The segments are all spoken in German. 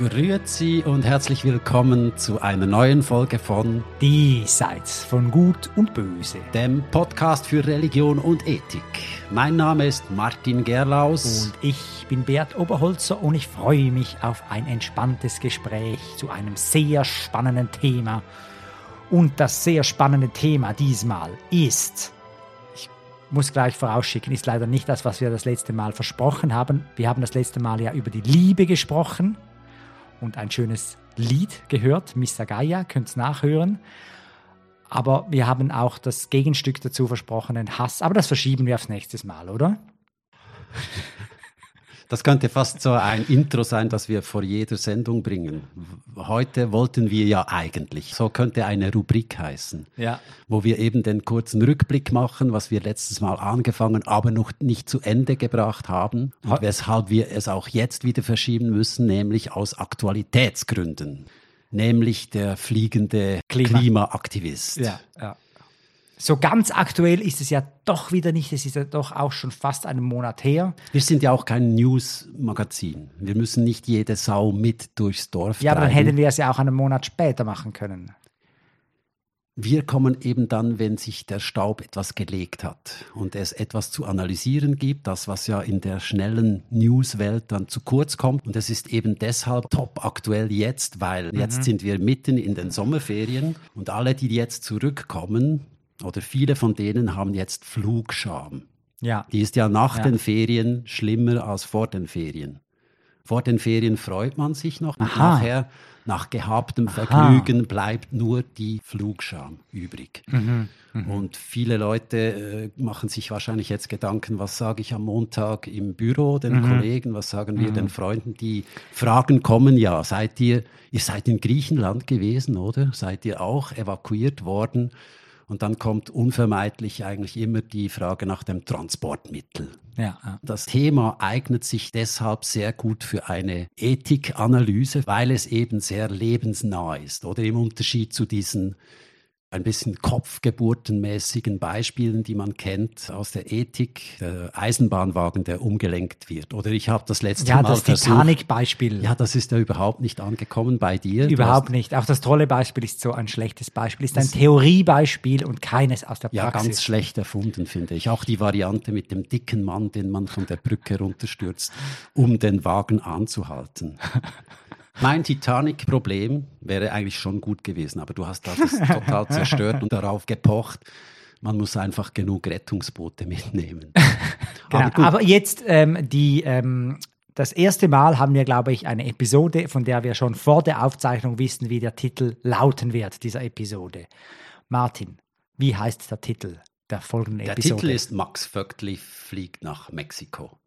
Grüezi und herzlich willkommen zu einer neuen Folge von Diesseits von Gut und Böse, dem Podcast für Religion und Ethik. Mein Name ist Martin Gerlaus. Und ich bin Bert Oberholzer und ich freue mich auf ein entspanntes Gespräch zu einem sehr spannenden Thema. Und das sehr spannende Thema diesmal ist, ich muss gleich vorausschicken, ist leider nicht das, was wir das letzte Mal versprochen haben. Wir haben das letzte Mal ja über die Liebe gesprochen und ein schönes Lied gehört, Missa Gaia, könnt es nachhören. Aber wir haben auch das Gegenstück dazu versprochen, den Hass. Aber das verschieben wir aufs nächste Mal, oder? Das könnte fast so ein Intro sein, das wir vor jeder Sendung bringen. Heute wollten wir ja eigentlich, so könnte eine Rubrik heißen, Ja. wo wir eben den kurzen Rückblick machen, was wir letztes Mal angefangen, aber noch nicht zu Ende gebracht haben und weshalb wir es auch jetzt wieder verschieben müssen, nämlich aus Aktualitätsgründen, nämlich der fliegende Klima. Klimaaktivist. Ja, ja. So ganz aktuell ist es ja doch wieder nicht. Es ist ja doch auch schon fast einen Monat her. Wir sind ja auch kein News-Magazin. Wir müssen nicht jede Sau mit durchs Dorf Ja, aber dann treiben. hätten wir es ja auch einen Monat später machen können. Wir kommen eben dann, wenn sich der Staub etwas gelegt hat und es etwas zu analysieren gibt, das, was ja in der schnellen Newswelt dann zu kurz kommt. Und es ist eben deshalb top aktuell jetzt, weil jetzt sind wir mitten in den Sommerferien und alle, die jetzt zurückkommen, oder viele von denen haben jetzt Flugscham. Ja. Die ist ja nach Ja. den Ferien schlimmer als vor den Ferien. Vor den Ferien freut man sich noch Aha. nachher, nach gehabtem Vergnügen, bleibt nur die Flugscham übrig. Mhm, Und viele Leute äh, machen sich wahrscheinlich jetzt Gedanken, was sage ich am Montag im Büro den Mhm. Kollegen, was sagen wir den Freunden, die Fragen kommen ja, seid ihr, ihr seid in Griechenland gewesen, oder? Seid ihr auch evakuiert worden? Und dann kommt unvermeidlich eigentlich immer die Frage nach dem Transportmittel. Ja, ja. Das Thema eignet sich deshalb sehr gut für eine Ethikanalyse, weil es eben sehr lebensnah ist oder im Unterschied zu diesen ein bisschen kopfgeburtenmäßigen Beispielen, die man kennt aus der Ethik, der Eisenbahnwagen, der umgelenkt wird. Oder ich habe das letzte ja Mal das. Titanic-Beispiel. Ja, das ist ja überhaupt nicht angekommen bei dir. Überhaupt hast- nicht. Auch das tolle Beispiel ist so ein schlechtes Beispiel. Ist ein Theoriebeispiel und keines aus der Ja, Praxis. ganz schlecht erfunden, finde ich. Auch die Variante mit dem dicken Mann, den man von der Brücke runterstürzt, um den Wagen anzuhalten. Mein Titanic-Problem wäre eigentlich schon gut gewesen, aber du hast das total zerstört und darauf gepocht. Man muss einfach genug Rettungsboote mitnehmen. Genau. Aber Aber jetzt ähm, die, ähm, das erste Mal haben wir, glaube ich, eine Episode, von der wir schon vor der Aufzeichnung wissen, wie der Titel lauten wird dieser Episode. Martin, wie heißt der Titel der folgenden der Episode? Titel ist Max Vöckli fliegt nach Mexiko.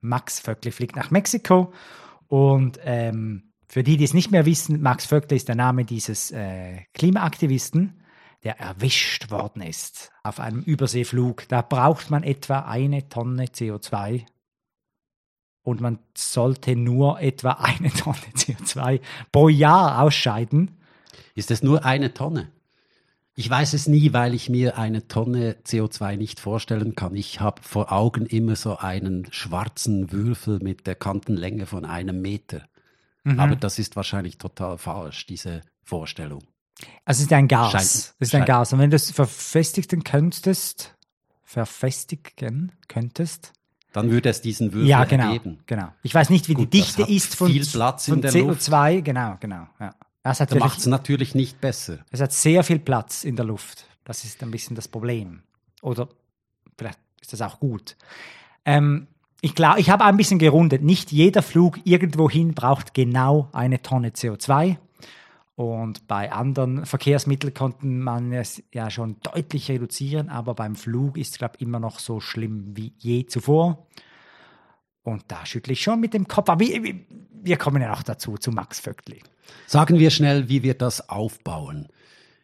Max Vöckli fliegt nach Mexiko. Und ähm, für die, die es nicht mehr wissen, Max Vöckli ist der Name dieses äh, Klimaaktivisten, der erwischt worden ist auf einem Überseeflug. Da braucht man etwa eine Tonne CO2 und man sollte nur etwa eine Tonne CO2 pro Jahr ausscheiden. Ist es nur eine Tonne? Ich weiß es nie, weil ich mir eine Tonne CO2 nicht vorstellen kann. Ich habe vor Augen immer so einen schwarzen Würfel mit der Kantenlänge von einem Meter. Mhm. Aber das ist wahrscheinlich total falsch, diese Vorstellung. Also es ist ein Gas. Scheint- es ist ein scheint- Gas. Und wenn du es verfestigen könntest, verfestigen könntest, Dann würde es diesen Würfel Ja, genau, ergeben. genau. Ich weiß nicht, wie Gut, die Dichte ist von, viel Platz in von der CO2. Genau, genau. Ja. Es, hat Das macht es natürlich nicht besser. es hat sehr viel Platz in der Luft. Das ist ein bisschen das Problem. Oder vielleicht ist das auch gut. Ähm, ich glaube, ich habe ein bisschen gerundet. Nicht jeder Flug irgendwohin braucht genau eine Tonne CO2. Und bei anderen Verkehrsmitteln konnte man es ja schon deutlich reduzieren, aber beim Flug ist es, glaube ich, immer noch so schlimm wie je zuvor. Und da schüttle ich schon mit dem Kopf. Aber wir, wir kommen ja noch dazu, zu Max Vöckli. Sagen wir schnell, wie wir das aufbauen.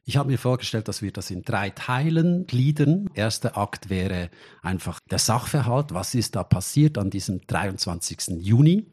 Ich habe mir vorgestellt, dass wir das in drei Teilen gliedern. Erster Akt wäre einfach der Sachverhalt. Was ist da passiert an diesem 23. Juni?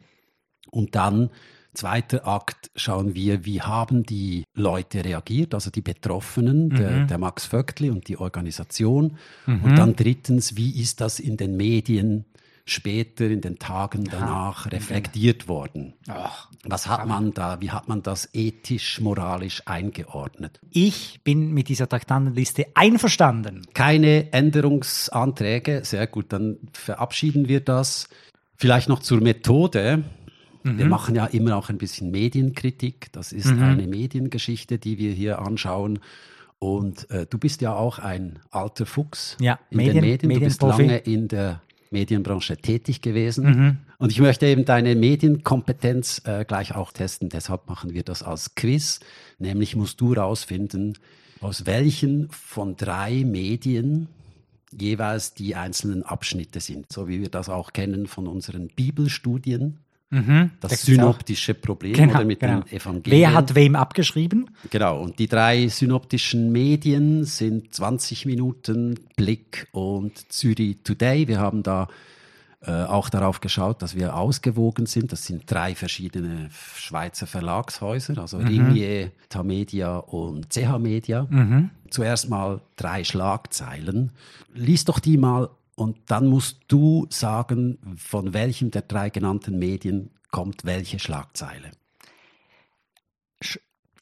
Und dann zweiter Akt schauen wir, wie haben die Leute reagiert, also die Betroffenen, der, der Max Vöckli und die Organisation. Und dann drittens, wie ist das in den Medien später in den Tagen danach reflektiert worden. Ach, Was hat man da, wie hat man das ethisch, moralisch eingeordnet? ich bin mit dieser Traktandenliste einverstanden. Keine Änderungsanträge, sehr gut, dann verabschieden wir das. Vielleicht noch zur Methode. Wir machen ja immer auch ein bisschen Medienkritik. Das ist eine Mediengeschichte, die wir hier anschauen. Und äh, du bist ja auch ein alter Fuchs Ja, in Medien- den Medien. Du bist lange in der Medienbranche tätig gewesen. Und ich möchte eben deine Medienkompetenz äh, gleich auch testen. Deshalb machen wir das als Quiz. Nämlich musst du rausfinden, aus welchen von drei Medien jeweils die einzelnen Abschnitte sind. So wie wir das auch kennen von unseren Bibelstudien. Das Da gibt's synoptische Problem Genau, oder mit genau. den Evangelien. Wer hat wem abgeschrieben? Genau, und die drei synoptischen Medien sind 20 Minuten, Blick und Zürich Today. Wir haben da äh, auch darauf geschaut, dass wir ausgewogen sind. Das sind drei verschiedene Schweizer Verlagshäuser, also Ringier, Tamedia und CH Media. Zuerst mal drei Schlagzeilen. Lies doch die mal und dann musst du sagen, von welchem der drei genannten Medien kommt welche Schlagzeile.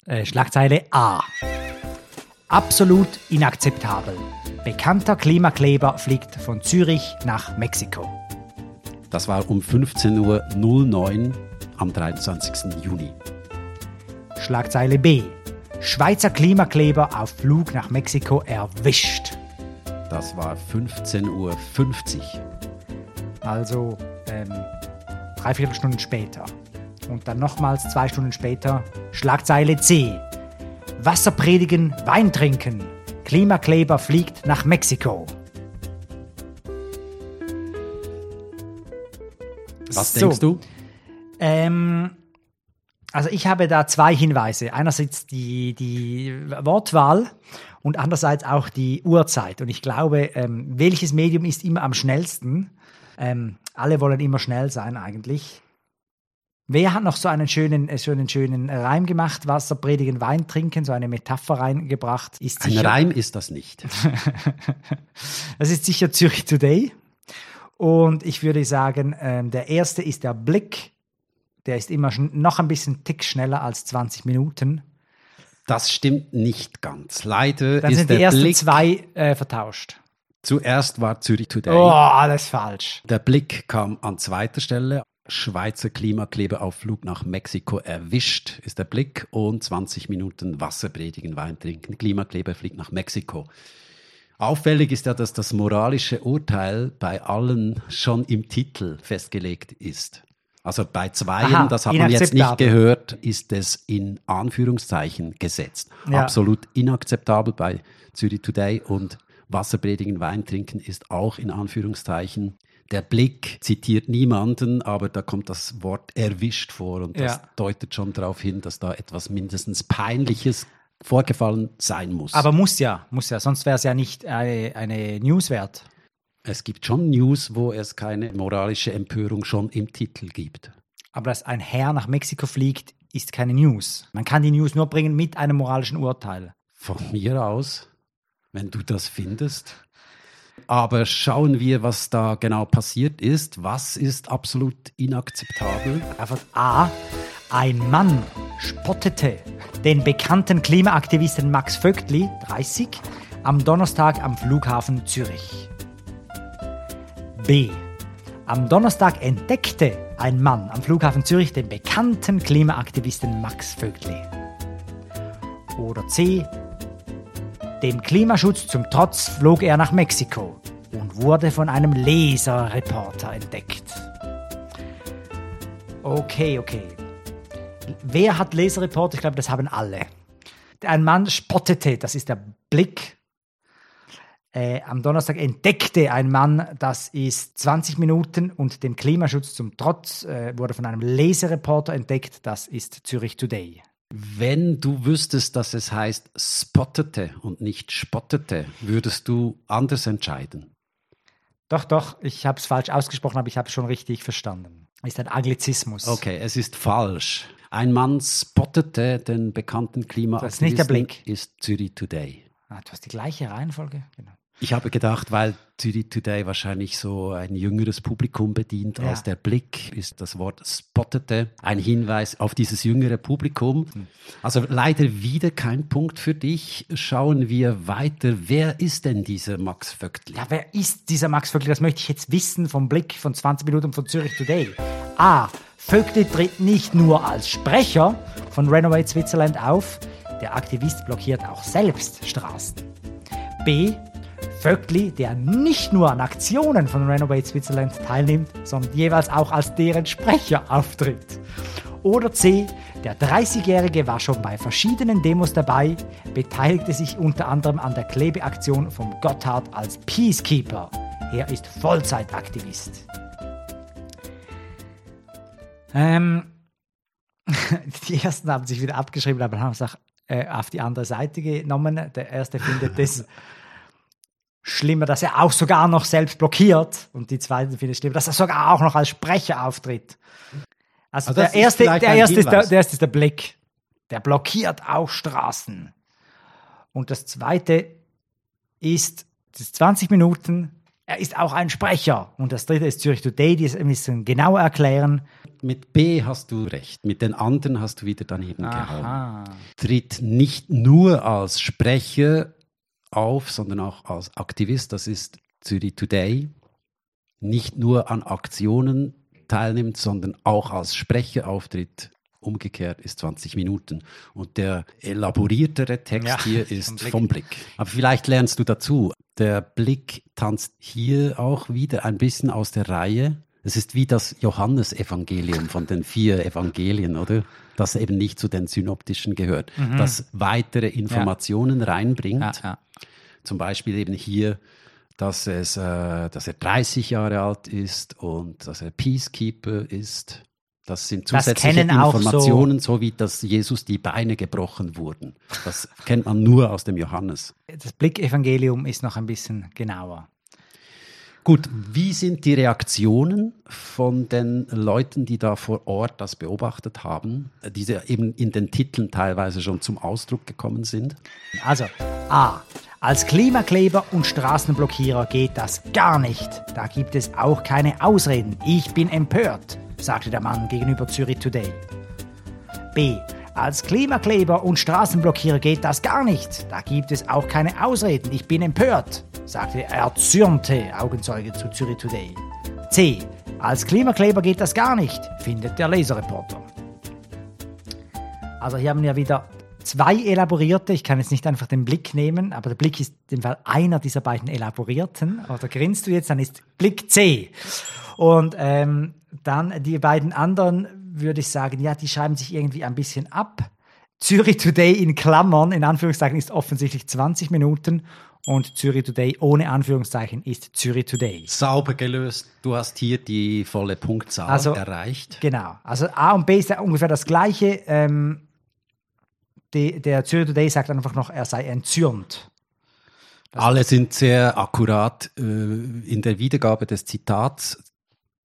Äh, Schlagzeile A. Absolut inakzeptabel. Bekannter Klimakleber fliegt von Zürich nach Mexiko. Das war um 15.09 Uhr am 23. Juni. Schlagzeile B. Schweizer Klimakleber auf Flug nach Mexiko erwischt. Das war 15.50 Uhr. Also ähm, dreiviertel Stunden später. Und dann nochmals zwei Stunden später Schlagzeile C. Wasser predigen, Wein trinken. Klimakleber fliegt nach Mexiko. Was So. denkst du? Ähm, also ich habe da zwei Hinweise. Einerseits die, die Wortwahl und andererseits auch die Uhrzeit. Und ich glaube, ähm, welches Medium ist immer am schnellsten? Ähm, alle wollen immer schnell sein eigentlich. Wer hat noch so einen schönen, äh, so einen schönen Reim gemacht? Wasser predigen, Wein trinken, so eine Metapher reingebracht. Ist Ein sicher, Reim ist das nicht. das ist sicher Zürich Today. Und ich würde sagen, ähm, der erste ist der Blick. Der ist immer noch ein bisschen Tick schneller als 20 Minuten. Das stimmt nicht ganz. Leider Dann ist sind die der ersten Blick. zwei äh, vertauscht. Zuerst war Zürich Today. Oh, alles falsch. Der Blick kam an zweiter Stelle. Schweizer Klimakleber auf Flug nach Mexiko erwischt, ist der Blick. Und 20 Minuten Wasser predigen, Wein trinken. Klimakleber fliegt nach Mexiko. Auffällig ist ja, dass das moralische Urteil bei allen schon im Titel festgelegt ist. Also bei zweien, Aha, das hat man jetzt nicht gehört, ist es in Anführungszeichen gesetzt. Ja. Absolut inakzeptabel bei Zürich Today und Wasser predigen, Wein trinken ist auch in Anführungszeichen. Der Blick zitiert niemanden, aber da kommt das Wort erwischt vor und das Ja. deutet schon darauf hin, dass da etwas mindestens Peinliches vorgefallen sein muss. Aber muss ja, muss ja, sonst wäre es ja nicht eine, eine News wert. Es gibt schon News, wo es keine moralische Empörung schon im Titel gibt. Aber dass ein Herr nach Mexiko fliegt, ist keine News. Man kann die News nur bringen mit einem moralischen Urteil. Von mir aus, wenn du das findest. Aber schauen wir, was da genau passiert ist. Was ist absolut inakzeptabel? Einfach A. Ein Mann spottete den bekannten Klimaaktivisten Max Vögtli, 30, am Donnerstag am Flughafen Zürich. B. Am Donnerstag entdeckte ein Mann am Flughafen Zürich den bekannten Klimaaktivisten Max Vögtli. Oder C. Dem Klimaschutz zum Trotz flog er nach Mexiko und wurde von einem Laserreporter entdeckt. Okay, okay. Wer hat Laserreporter? Ich glaube, das haben alle. Ein Mann spottete, das ist der Blick. Äh, am Donnerstag entdeckte ein Mann, das ist 20 Minuten und dem Klimaschutz zum Trotz äh, wurde von einem Laserreporter entdeckt, das ist Zürich Today. Wenn du wüsstest, dass es heißt spottete und nicht spottete, würdest du anders entscheiden. Doch, doch, ich habe es falsch ausgesprochen, aber ich habe es schon richtig verstanden. Ist ein Anglizismus. Okay, es ist falsch. Ein Mann spottete den bekannten Das ist nicht Klimaaktivisten, der Blick. ist Zürich Today. Ah, du hast die gleiche Reihenfolge? Genau. Ich habe gedacht, weil Zürich Today wahrscheinlich so ein jüngeres Publikum bedient, ja. als der Blick ist das Wort spottete ein Hinweis auf dieses jüngere Publikum. Also leider wieder kein Punkt für dich. Schauen wir weiter. Wer ist denn dieser Max Vögtli? Ja, wer ist dieser Max Vögtli? Das möchte ich jetzt wissen vom Blick von 20 Minuten von Zürich Today. A. Vögtli tritt nicht nur als Sprecher von Renovate Switzerland auf, der Aktivist blockiert auch selbst Straßen. B. Vöckli, der nicht nur an Aktionen von Renovate Switzerland teilnimmt, sondern jeweils auch als deren Sprecher auftritt. Oder C. Der 30-Jährige war schon bei verschiedenen Demos dabei, beteiligte sich unter anderem an der Klebeaktion vom Gotthard als Peacekeeper. Er ist Vollzeitaktivist. Ähm, die ersten haben sich wieder abgeschrieben, aber haben es auch äh, auf die andere Seite genommen. Der erste findet das schlimmer, dass er auch sogar noch selbst blockiert. Und die zweite findet es schlimmer, dass er sogar auch noch als Sprecher auftritt. Also, also der, erste, der, erste ist der, der erste ist der Blick. Der blockiert auch Straßen. Und das zweite ist, das ist 20 Minuten, er ist auch ein Sprecher. Und das dritte ist Zürich Today, die es ein bisschen genauer erklären. Mit B hast du recht, mit den anderen hast du wieder daneben Aha. gehauen. Tritt nicht nur als Sprecher auf, sondern auch als Aktivist. Das ist Zürich Today. Nicht nur an Aktionen teilnimmt, sondern auch als Sprecher auftritt. Umgekehrt ist 20 Minuten. Und der elaboriertere Text ja, hier ist vom Blick. vom Blick. Aber vielleicht lernst du dazu. Der Blick tanzt hier auch wieder ein bisschen aus der Reihe. Es ist wie das Johannesevangelium von den vier Evangelien, oder? Das eben nicht zu den synoptischen gehört. Mhm. Das weitere Informationen ja. reinbringt. Ja, ja. Zum Beispiel eben hier, dass, es, äh, dass er 30 Jahre alt ist und dass er Peacekeeper ist. Das sind zusätzliche das Informationen, so, so, wie dass Jesus die Beine gebrochen wurden. Das kennt man nur aus dem Johannes. Das Blickevangelium ist noch ein bisschen genauer. Gut, wie sind die Reaktionen von den Leuten, die da vor Ort das beobachtet haben, die eben in den Titeln teilweise schon zum Ausdruck gekommen sind? Also, A. Als Klimakleber und Straßenblockierer geht das gar nicht. Da gibt es auch keine Ausreden. Ich bin empört, sagte der Mann gegenüber Zürich Today. B. Als Klimakleber und Straßenblockierer geht das gar nicht. Da gibt es auch keine Ausreden. Ich bin empört, sagte der erzürnte Augenzeuge zu Zürich Today. C. Als Klimakleber geht das gar nicht, findet der Leserreporter. Also hier haben wir wieder zwei elaborierte. Ich kann jetzt nicht einfach den Blick nehmen, aber der Blick ist dem Fall einer dieser beiden elaborierten. Oder grinst du jetzt, dann ist Blick C. Und ähm, dann die beiden anderen würde ich sagen, ja, die schreiben sich irgendwie ein bisschen ab. Zürich Today in Klammern, in Anführungszeichen, ist offensichtlich 20 Minuten und Zürich Today ohne Anführungszeichen ist Zürich Today. Sauber gelöst. Du hast hier die volle Punktzahl also, erreicht. Genau. Also A und B ist ja ungefähr das gleiche. Ähm, die, der Zürich Today sagt einfach noch, er sei entzürnt. Alle sind sehr akkurat äh, in der Wiedergabe des Zitats.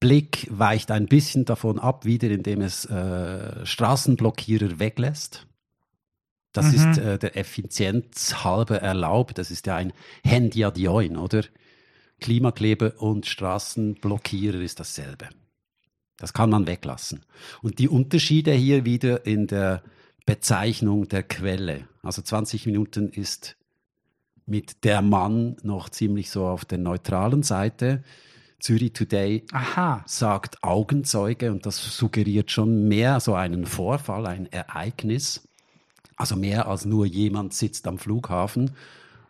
Blick weicht ein bisschen davon ab, wieder indem es äh, Straßenblockierer weglässt. Das mhm. ist äh, der Effizienz halber erlaubt. Das ist ja ein Handy adjoin, oder? Klimakleber und Straßenblockierer ist dasselbe. Das kann man weglassen. Und die Unterschiede hier wieder in der Bezeichnung der Quelle. Also 20 Minuten ist mit der Mann noch ziemlich so auf der neutralen Seite. Zürich Today Aha. sagt Augenzeuge und das suggeriert schon mehr so einen Vorfall, ein Ereignis. Also mehr als nur jemand sitzt am Flughafen.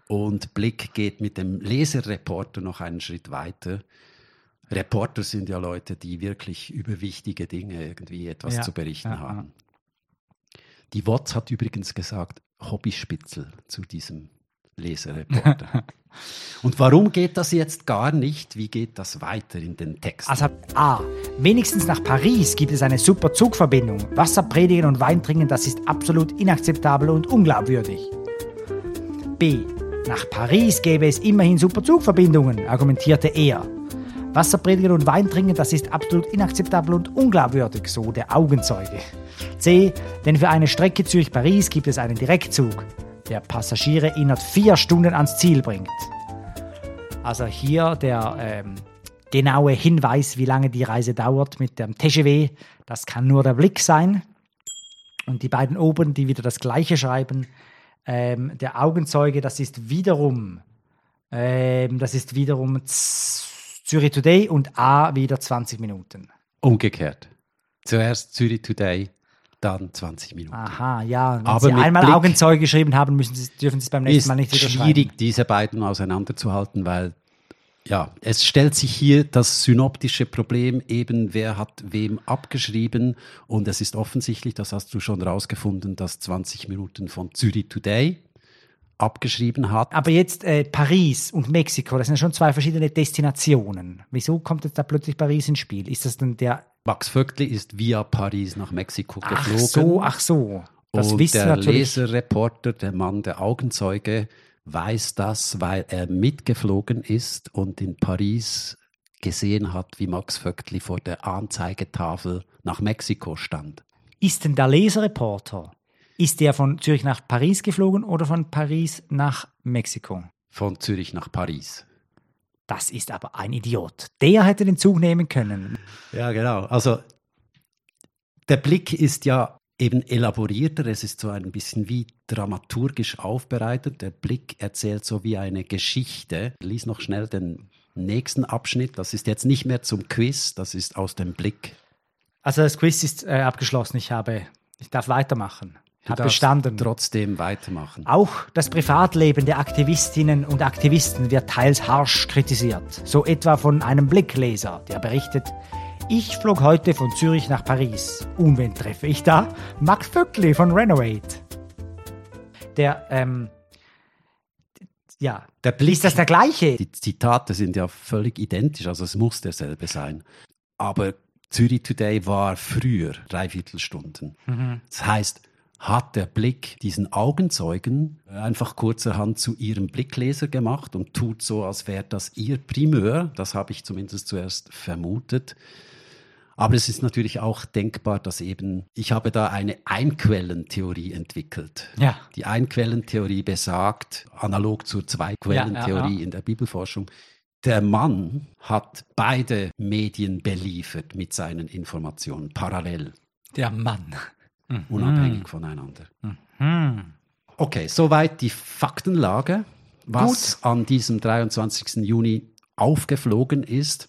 Und Blick geht mit dem Leserreporter noch einen Schritt weiter. Reporter sind ja Leute, die wirklich über wichtige Dinge irgendwie etwas ja, zu berichten ja, haben. Die WOTS hat übrigens gesagt, Hobbyspitzel zu diesem Lesereporter. Und warum geht das jetzt gar nicht? Wie geht das weiter in den Texten? Also A. Wenigstens nach Paris gibt es eine super Zugverbindung. Wasser predigen und Wein trinken, das ist absolut inakzeptabel und unglaubwürdig. B. Nach Paris gäbe es immerhin super Zugverbindungen, argumentierte er. Wasser predigen und Wein trinken, das ist absolut inakzeptabel und unglaubwürdig, so der Augenzeuge. C. Denn für eine Strecke Zürich-Paris gibt es einen Direktzug, der Passagiere innerhalb vier Stunden ans Ziel bringt. Also hier der ähm, genaue Hinweis, wie lange die Reise dauert mit dem TGW, das kann nur der Blick sein. Und die beiden oben, die wieder das gleiche schreiben, ähm, der Augenzeuge, das ist wiederum, ähm, das ist wiederum Zürich Today und A wieder 20 Minuten. Umgekehrt. Zuerst Zürich Today, dann 20 Minuten. Aha, ja. Wenn Aber Sie einmal Blick- Augenzeuge geschrieben haben, müssen Sie, dürfen Sie es beim nächsten ist Mal nicht wieder schwierig, schreiben. diese beiden auseinanderzuhalten, weil ja, es stellt sich hier das synoptische Problem eben, wer hat wem abgeschrieben und es ist offensichtlich, das hast du schon rausgefunden, dass 20 Minuten von Zürich Today abgeschrieben hat. Aber jetzt äh, Paris und Mexiko, das sind ja schon zwei verschiedene Destinationen. Wieso kommt jetzt da plötzlich Paris ins Spiel? Ist das denn der. Max Vöckli ist via Paris nach Mexiko Ach geflogen. so, ach so. Das und der natürlich. Leserreporter, der Mann, der Augenzeuge, weiß das, weil er mitgeflogen ist und in Paris gesehen hat, wie Max Vöckli vor der Anzeigetafel nach Mexiko stand. Ist denn der Leserreporter, ist der von Zürich nach Paris geflogen oder von Paris nach Mexiko? Von Zürich nach Paris. Das ist aber ein Idiot. Der hätte den Zug nehmen können. Ja, genau. Also der Blick ist ja eben elaborierter. Es ist so ein bisschen wie dramaturgisch aufbereitet. Der Blick erzählt so wie eine Geschichte. Lies noch schnell den nächsten Abschnitt. Das ist jetzt nicht mehr zum Quiz, das ist aus dem Blick. Also das Quiz ist äh, abgeschlossen. Ich habe, ich darf weitermachen. Du darfst bestanden. Trotzdem weitermachen. Auch das Privatleben der Aktivistinnen und Aktivisten wird teils harsch kritisiert. So etwa von einem Blickleser, der berichtet, ich flog heute von Zürich nach Paris. Und wen treffe ich da? Max Vöckli von Renovate. Der, ähm, ja, Der Blick, ist das der gleiche? die Zitate sind ja völlig identisch, also es muss derselbe sein. Aber Zürich Today war früher, dreiviertel Stunden. Das heißt, hat der Blick diesen Augenzeugen einfach kurzerhand zu ihrem Blickleser gemacht und tut so, als wäre das ihr Primeur. Das habe ich zumindest zuerst vermutet. Aber es ist natürlich auch denkbar, dass eben, ich habe da eine Einquellentheorie entwickelt. Ja. Die Einquellentheorie besagt, analog zur Zweiquellentheorie Ja, ja, in der Bibelforschung, der Mann hat beide Medien beliefert mit seinen Informationen, parallel, Der Mann. Unabhängig voneinander. Hm. Okay, soweit die Faktenlage, was an diesem 23. Juni aufgeflogen ist.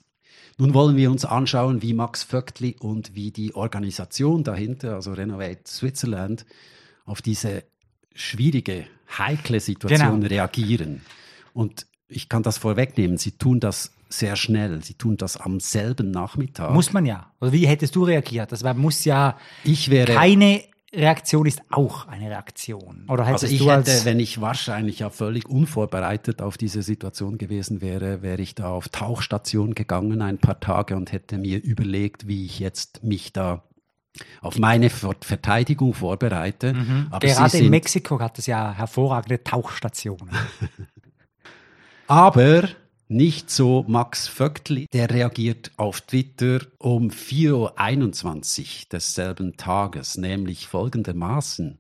Nun wollen wir uns anschauen, wie Max Vöckli und wie die Organisation dahinter, also Renovate Switzerland, auf diese schwierige, heikle Situation Genau. reagieren. Und ich kann das vorwegnehmen, sie tun das sehr schnell, sie tun das am selben Nachmittag. Muss man ja. Oder wie hättest du reagiert? Das war, muss ja, ich wäre keine Reaktion ist auch eine Reaktion. Oder Also ich hätte, wenn ich wahrscheinlich ja völlig unvorbereitet auf diese Situation gewesen wäre, wäre ich da auf Tauchstation gegangen ein paar Tage und hätte mir überlegt, wie ich jetzt mich da auf meine Ver Verteidigung vorbereite. Aber, gerade in Mexiko hat es ja hervorragende Tauchstationen. aber nicht so Max Vöckli, der reagiert auf Twitter um 4.21 Uhr desselben Tages, nämlich folgendermaßen.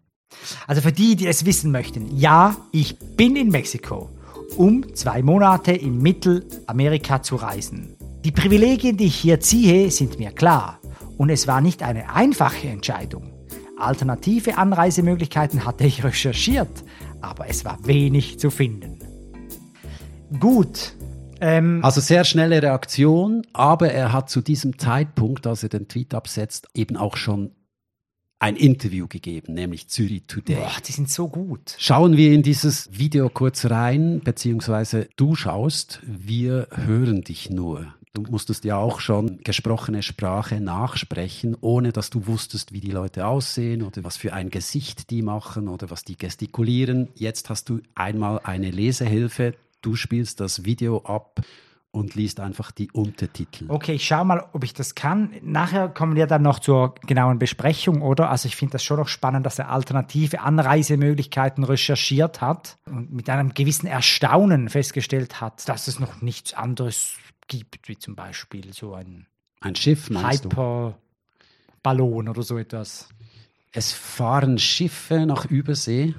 Also für die, die es wissen möchten, ja, ich bin in Mexiko, um zwei Monate in Mittelamerika zu reisen. Die Privilegien, die ich hier ziehe, sind mir klar. Und es war nicht eine einfache Entscheidung. Alternative Anreisemöglichkeiten hatte ich recherchiert, aber es war wenig zu finden. Gut. Ähm, Also sehr schnelle Reaktion, aber er hat zu diesem Zeitpunkt, als er den Tweet absetzt, eben auch schon ein Interview gegeben, nämlich Zürich Today. boah, die sind so gut. Schauen wir in dieses Video kurz rein, beziehungsweise du schaust, wir hören dich nur. Du musstest ja auch schon gesprochene Sprache nachsprechen, ohne dass du wusstest, wie die Leute aussehen oder was für ein Gesicht die machen oder was die gestikulieren. Jetzt hast du einmal eine Lesehilfe, du spielst das Video ab und liest einfach die Untertitel. Okay, ich schau mal, ob ich das kann. Nachher kommen wir dann noch zur genauen Besprechung, oder? Also ich finde das schon noch spannend, dass er alternative Anreisemöglichkeiten recherchiert hat und mit einem gewissen Erstaunen festgestellt hat, dass es noch nichts anderes gibt, wie zum Beispiel so ein Ein Schiff? Hyperballon oder so etwas. Es fahren Schiffe nach Übersee,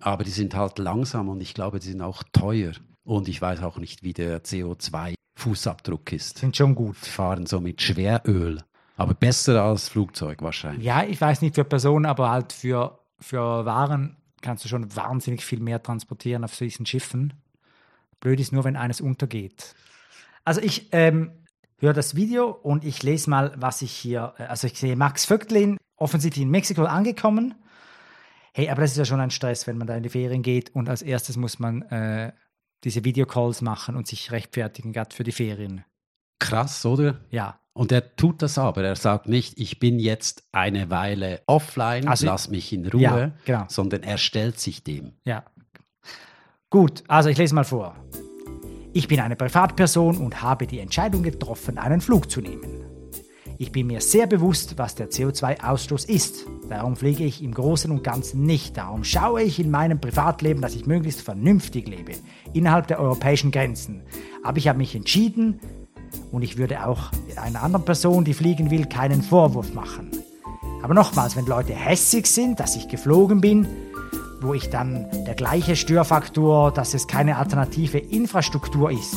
aber die sind halt langsam und ich glaube, die sind auch teuer. Und ich weiß auch nicht, wie der CO2-Fußabdruck ist. Sind schon gut. Die fahren so mit Schweröl. Aber besser als Flugzeug wahrscheinlich. Ja, ich weiß nicht für Personen, aber halt für, für Waren kannst du schon wahnsinnig viel mehr transportieren auf diesen Schiffen. Blöd ist nur, wenn eines untergeht. Also ich ähm, höre das Video und ich lese mal, was ich hier, äh, also ich sehe Max Vögtlin, offensichtlich in Mexiko angekommen. Hey, aber das ist ja schon ein Stress, wenn man da in die Ferien geht und als erstes muss man äh, diese Videocalls machen und sich rechtfertigen, gerade für die Ferien. Krass, oder? Ja. Und er tut das aber. Er sagt nicht, ich bin jetzt eine Weile offline, Also- lass mich in Ruhe, Ja, genau. sondern er stellt sich dem. Ja. Gut, also ich lese mal vor. Ich bin eine Privatperson und habe die Entscheidung getroffen, einen Flug zu nehmen. Ich bin mir sehr bewusst, was der CO2-Ausstoß ist. Darum fliege ich im Großen und Ganzen nicht. Darum schaue ich in meinem Privatleben, dass ich möglichst vernünftig lebe, innerhalb der europäischen Grenzen. Aber ich habe mich entschieden und ich würde auch einer anderen Person, die fliegen will, keinen Vorwurf machen. Aber nochmals, wenn Leute hässig sind, dass ich geflogen bin, wo ich dann der gleiche Störfaktor, dass es keine alternative Infrastruktur ist,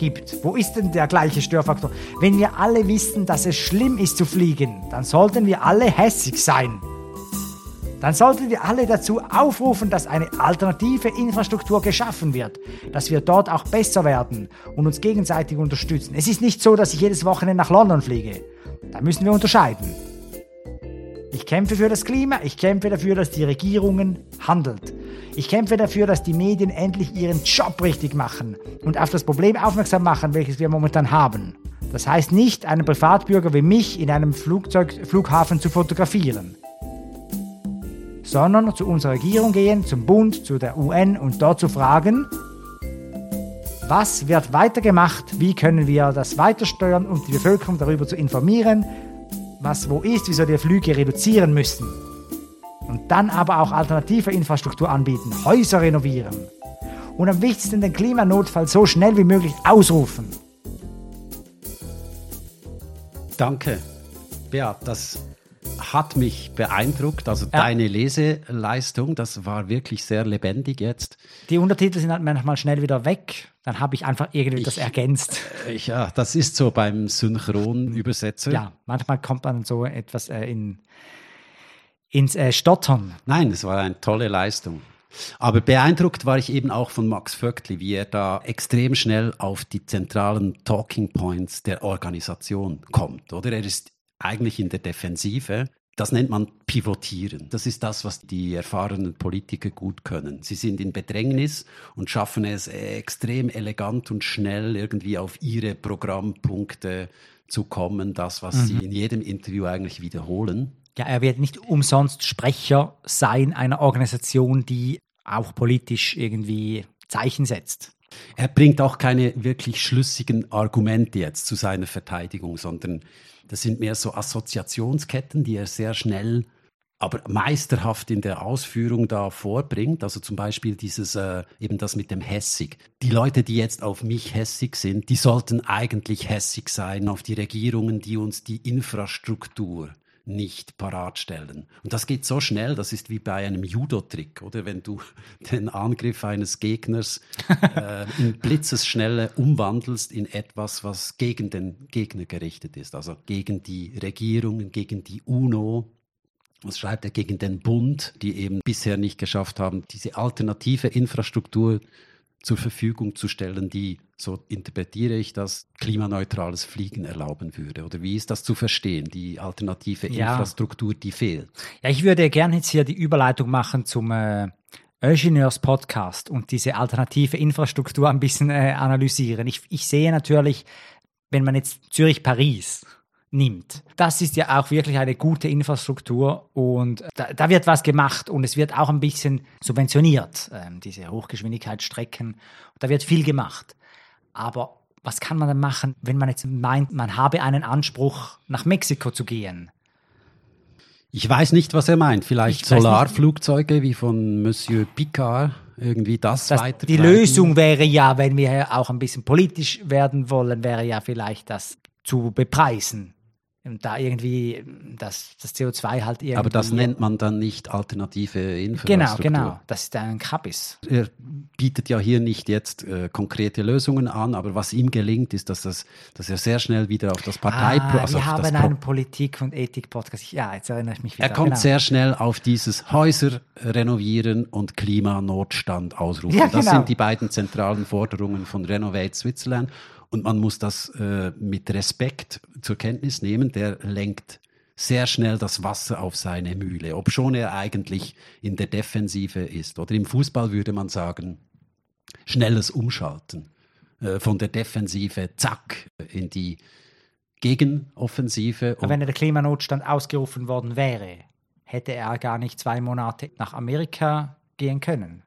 gibt. Wo ist denn der gleiche Störfaktor? Wenn wir alle wissen, dass es schlimm ist zu fliegen, dann sollten wir alle hässig sein. Dann sollten wir alle dazu aufrufen, dass eine alternative Infrastruktur geschaffen wird, dass wir dort auch besser werden und uns gegenseitig unterstützen. Es ist nicht so, dass ich jedes Wochenende nach London fliege. Da müssen wir unterscheiden. Ich kämpfe für das Klima, ich kämpfe dafür, dass die Regierungen handelt. Ich kämpfe dafür, dass die Medien endlich ihren Job richtig machen und auf das Problem aufmerksam machen, welches wir momentan haben. Das heißt nicht, einen Privatbürger wie mich in einem Flugzeug, Flughafen zu fotografieren, sondern zu unserer Regierung gehen, zum Bund, zu der UN und dort zu fragen, was wird weitergemacht, wie können wir das weiter steuern und die Bevölkerung darüber zu informieren, was wo ist, wieso wir Flüge reduzieren müssen. Und dann aber auch alternative Infrastruktur anbieten, Häuser renovieren. Und am wichtigsten den Klimanotfall so schnell wie möglich ausrufen. Danke. Beat, das hat mich beeindruckt. Also Ja. deine Leseleistung, das war wirklich sehr lebendig jetzt. Die Untertitel sind halt manchmal schnell wieder weg. Dann habe ich einfach irgendwie das ergänzt. Äh, Ja, das ist so beim Synchronübersetzer. Ja, manchmal kommt man so etwas äh, in, ins äh, Stottern. Nein, es war eine tolle Leistung. Aber beeindruckt war ich eben auch von Max Vöckli, wie er da extrem schnell auf die zentralen Talking Points der Organisation kommt, oder? Er ist eigentlich in der Defensive. Das nennt man Pivotieren. Das ist das, was die erfahrenen Politiker gut können. Sie sind in Bedrängnis und schaffen es extrem elegant und schnell irgendwie auf ihre Programmpunkte zu kommen, das, was sie in jedem Interview eigentlich wiederholen. Ja, er wird nicht umsonst Sprecher sein einer Organisation, die auch politisch irgendwie Zeichen setzt. Er bringt auch keine wirklich schlüssigen Argumente jetzt zu seiner Verteidigung, sondern das sind mehr so Assoziationsketten, die er sehr schnell, aber meisterhaft in der Ausführung da vorbringt. Also zum Beispiel dieses, äh, eben das mit dem hässig. Die Leute, die jetzt auf mich hässig sind, die sollten eigentlich hässig sein auf die Regierungen, die uns die Infrastruktur nicht parat stellen. Und das geht so schnell, das ist wie bei einem Judo-Trick, oder? Wenn du den Angriff eines Gegners äh, in Blitzesschnelle umwandelst in etwas, was gegen den Gegner gerichtet ist, also gegen die Regierungen, gegen die UNO. Was schreibt er gegen den Bund, die eben bisher nicht geschafft haben, diese alternative Infrastruktur zur Verfügung zu stellen, die, so interpretiere ich das, klimaneutrales Fliegen erlauben würde? Oder wie ist das zu verstehen, die alternative Ja. Infrastruktur, die fehlt? Ja, ich würde gerne jetzt hier die Überleitung machen zum äh, Ingenieurs-Podcast und diese alternative Infrastruktur ein bisschen äh, analysieren. Ich, ich sehe natürlich, wenn man jetzt Zürich-Paris nimmt, das ist ja auch wirklich eine gute Infrastruktur und da, da wird was gemacht und es wird auch ein bisschen subventioniert, ähm, diese Hochgeschwindigkeitsstrecken. Da wird viel gemacht. Aber was kann man dann machen, wenn man jetzt meint, man habe einen Anspruch, nach Mexiko zu gehen? Ich weiß nicht, was er meint. Vielleicht. Solarflugzeuge wie von Monsieur Picard, irgendwie das, Das, weiter. die Lösung wäre ja, wenn wir auch ein bisschen politisch werden wollen, wäre ja vielleicht das zu bepreisen. Da irgendwie das, das CO2 halt irgendwie. Aber das nennt man dann nicht alternative Genau, Infrastruktur. genau. Das ist ein Kappis. Er bietet ja hier nicht jetzt äh, konkrete Lösungen an, aber was ihm gelingt, ist, dass, das, dass er sehr schnell wieder auf das Partei... Ah, also wir haben das einen Politik- und Ethik-Podcast. Ja, jetzt erinnere ich mich wieder. Er kommt genau. sehr schnell auf dieses Häuser renovieren und Klimanotstand ausrufen. Ja, Das genau. sind die beiden zentralen Forderungen von Renovate Switzerland. Und man muss das äh, mit Respekt zur Kenntnis nehmen. Der lenkt sehr schnell das Wasser auf seine Mühle, obschon er eigentlich in der Defensive ist. Oder im Fußball würde man sagen, schnelles Umschalten äh, von der Defensive, zack, in die Gegenoffensive. Aber wenn der Klimanotstand ausgerufen worden wäre, hätte er gar nicht zwei Monate nach Amerika gehen können.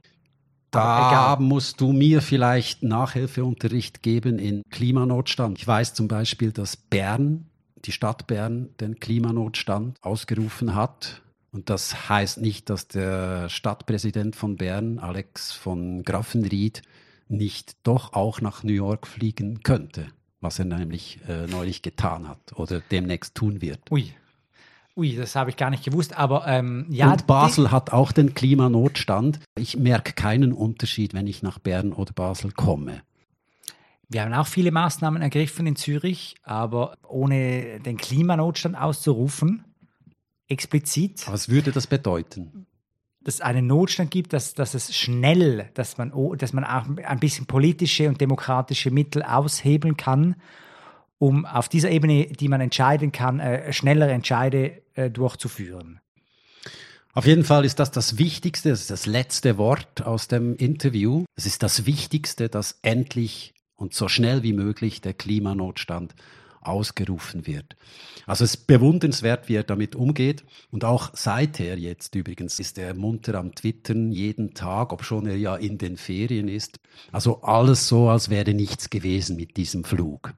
Da musst du mir vielleicht Nachhilfeunterricht geben in Klimanotstand. Ich weiß zum Beispiel, dass Bern, die Stadt Bern, den Klimanotstand ausgerufen hat. Und das heißt nicht, dass der Stadtpräsident von Bern, Alex von Graffenried, nicht doch auch nach New York fliegen könnte, was er nämlich äh, neulich getan hat oder demnächst tun wird. Ui. Ui, das habe ich gar nicht gewusst, aber ähm, ja. und Basel hat auch den Klimanotstand. Ich merke keinen Unterschied, wenn ich nach Bern oder Basel komme. Wir haben auch viele Maßnahmen ergriffen in Zürich, aber ohne den Klimanotstand auszurufen, explizit, Was würde das bedeuten? dass es einen Notstand gibt, dass, dass es schnell, dass man, dass man auch ein bisschen politische und demokratische Mittel aushebeln kann, um auf dieser Ebene, die man entscheiden kann, äh, schnellere Entscheide äh, durchzuführen. Auf jeden Fall ist das das Wichtigste, das ist das letzte Wort aus dem Interview. Es ist das Wichtigste, dass endlich und so schnell wie möglich der Klimanotstand ausgerufen wird. Also es ist bewundernswert, wie er damit umgeht. Und auch seither jetzt übrigens ist er munter am Twittern jeden Tag, obschon er ja in den Ferien ist. Also alles so, als wäre nichts gewesen mit diesem Flug.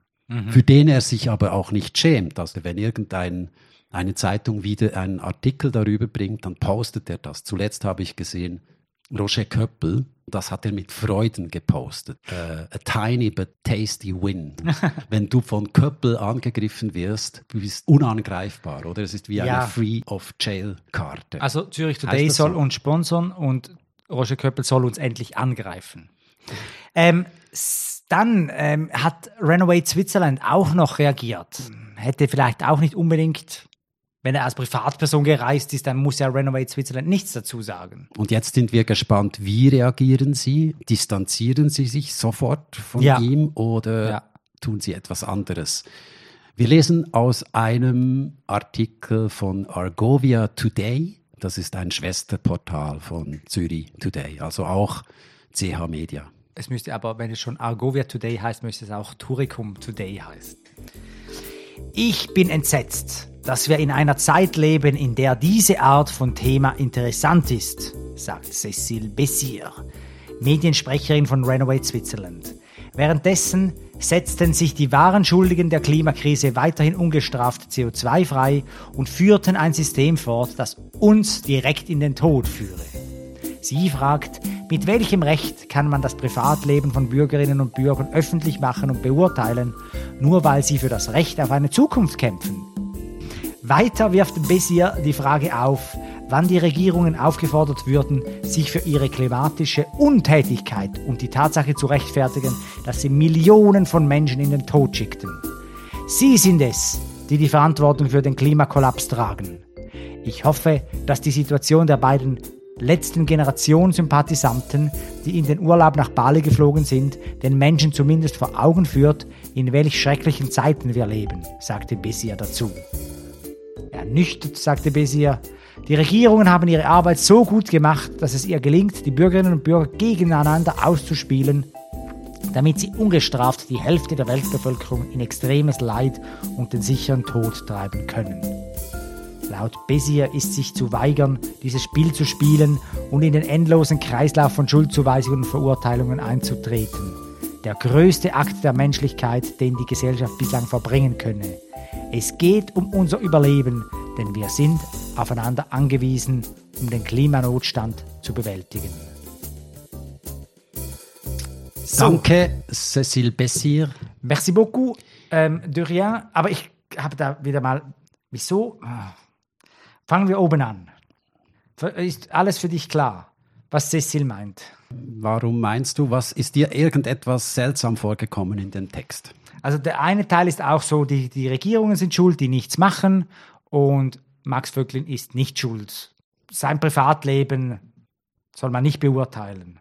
Für den er sich aber auch nicht schämt. Also wenn irgendein eine Zeitung wieder einen Artikel darüber bringt, dann postet er das. Zuletzt habe ich gesehen, Roger Köppel, das hat er mit Freuden gepostet. Äh, a tiny but tasty win. Wenn du von Köppel angegriffen wirst, du bist unangreifbar, oder? Es ist wie Ja. eine Free of Jail Karte. Also Zürich Today soll so? uns sponsern und Roger Köppel soll uns endlich angreifen. Ähm, dann ähm, hat Renovate Switzerland auch noch reagiert. Hätte vielleicht auch nicht unbedingt, wenn er als Privatperson gereist ist, dann muss ja Renovate Switzerland nichts dazu sagen. Und jetzt sind wir gespannt, wie reagieren Sie? Distanzieren Sie sich sofort von Ja. ihm oder Ja. tun Sie etwas anderes? Wir lesen aus einem Artikel von Argovia Today. Das ist ein Schwesterportal von Zürich Today, also auch CH Media. Es müsste aber, wenn es schon Argovia Today heißt, müsste es auch Turicum Today heißen. Ich bin entsetzt, dass wir in einer Zeit leben, in der diese Art von Thema interessant ist, sagt Cécile Bessier, Mediensprecherin von Renovate Switzerland. Währenddessen setzten sich die wahren Schuldigen der Klimakrise weiterhin ungestraft CO2 frei und führten ein System fort, das uns direkt in den Tod führe. Sie fragt, mit welchem Recht kann man das Privatleben von Bürgerinnen und Bürgern öffentlich machen und beurteilen, nur weil sie für das Recht auf eine Zukunft kämpfen? Weiter wirft Bessier die Frage auf, wann die Regierungen aufgefordert würden, sich für ihre klimatische Untätigkeit und die Tatsache zu rechtfertigen, dass sie Millionen von Menschen in den Tod schickten. Sie sind es, die die Verantwortung für den Klimakollaps tragen. Ich hoffe, dass die Situation der beiden letzten Generation Sympathisanten, die in den Urlaub nach Bali geflogen sind, den Menschen zumindest vor Augen führt, in welch schrecklichen Zeiten wir leben, sagte Bessier dazu. Ernüchtert, sagte Bessier, die Regierungen haben ihre Arbeit so gut gemacht, dass es ihr gelingt, die Bürgerinnen und Bürger gegeneinander auszuspielen, damit sie ungestraft die Hälfte der Weltbevölkerung in extremes Leid und den sicheren Tod treiben können. Laut Bessier ist sich zu weigern, dieses Spiel zu spielen und in den endlosen Kreislauf von Schuldzuweisungen und Verurteilungen einzutreten. Der größte Akt der Menschlichkeit, den die Gesellschaft bislang verbringen könne. Es geht um unser Überleben, denn wir sind aufeinander angewiesen, um den Klimanotstand zu bewältigen. So. Danke, Cécile Bessier. Merci beaucoup, ähm, de rien. Aber ich habe da wieder mal, wieso? Fangen wir oben an. Ist alles für dich klar, was Cecil meint? Warum meinst du, was ist dir irgendetwas seltsam vorgekommen in dem Text? Also der eine Teil ist auch so, die, die Regierungen sind schuld, die nichts machen und Max Vöcklin ist nicht schuld. Sein Privatleben soll man nicht beurteilen,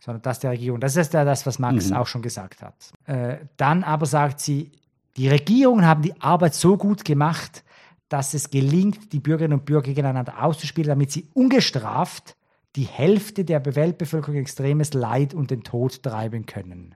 sondern das der Regierung. Das ist ja das, was Max mhm. auch schon gesagt hat. Äh, dann aber sagt sie, die Regierungen haben die Arbeit so gut gemacht, dass es gelingt, die Bürgerinnen und Bürger gegeneinander auszuspielen, damit sie ungestraft die Hälfte der Weltbevölkerung extremes Leid und den Tod treiben können.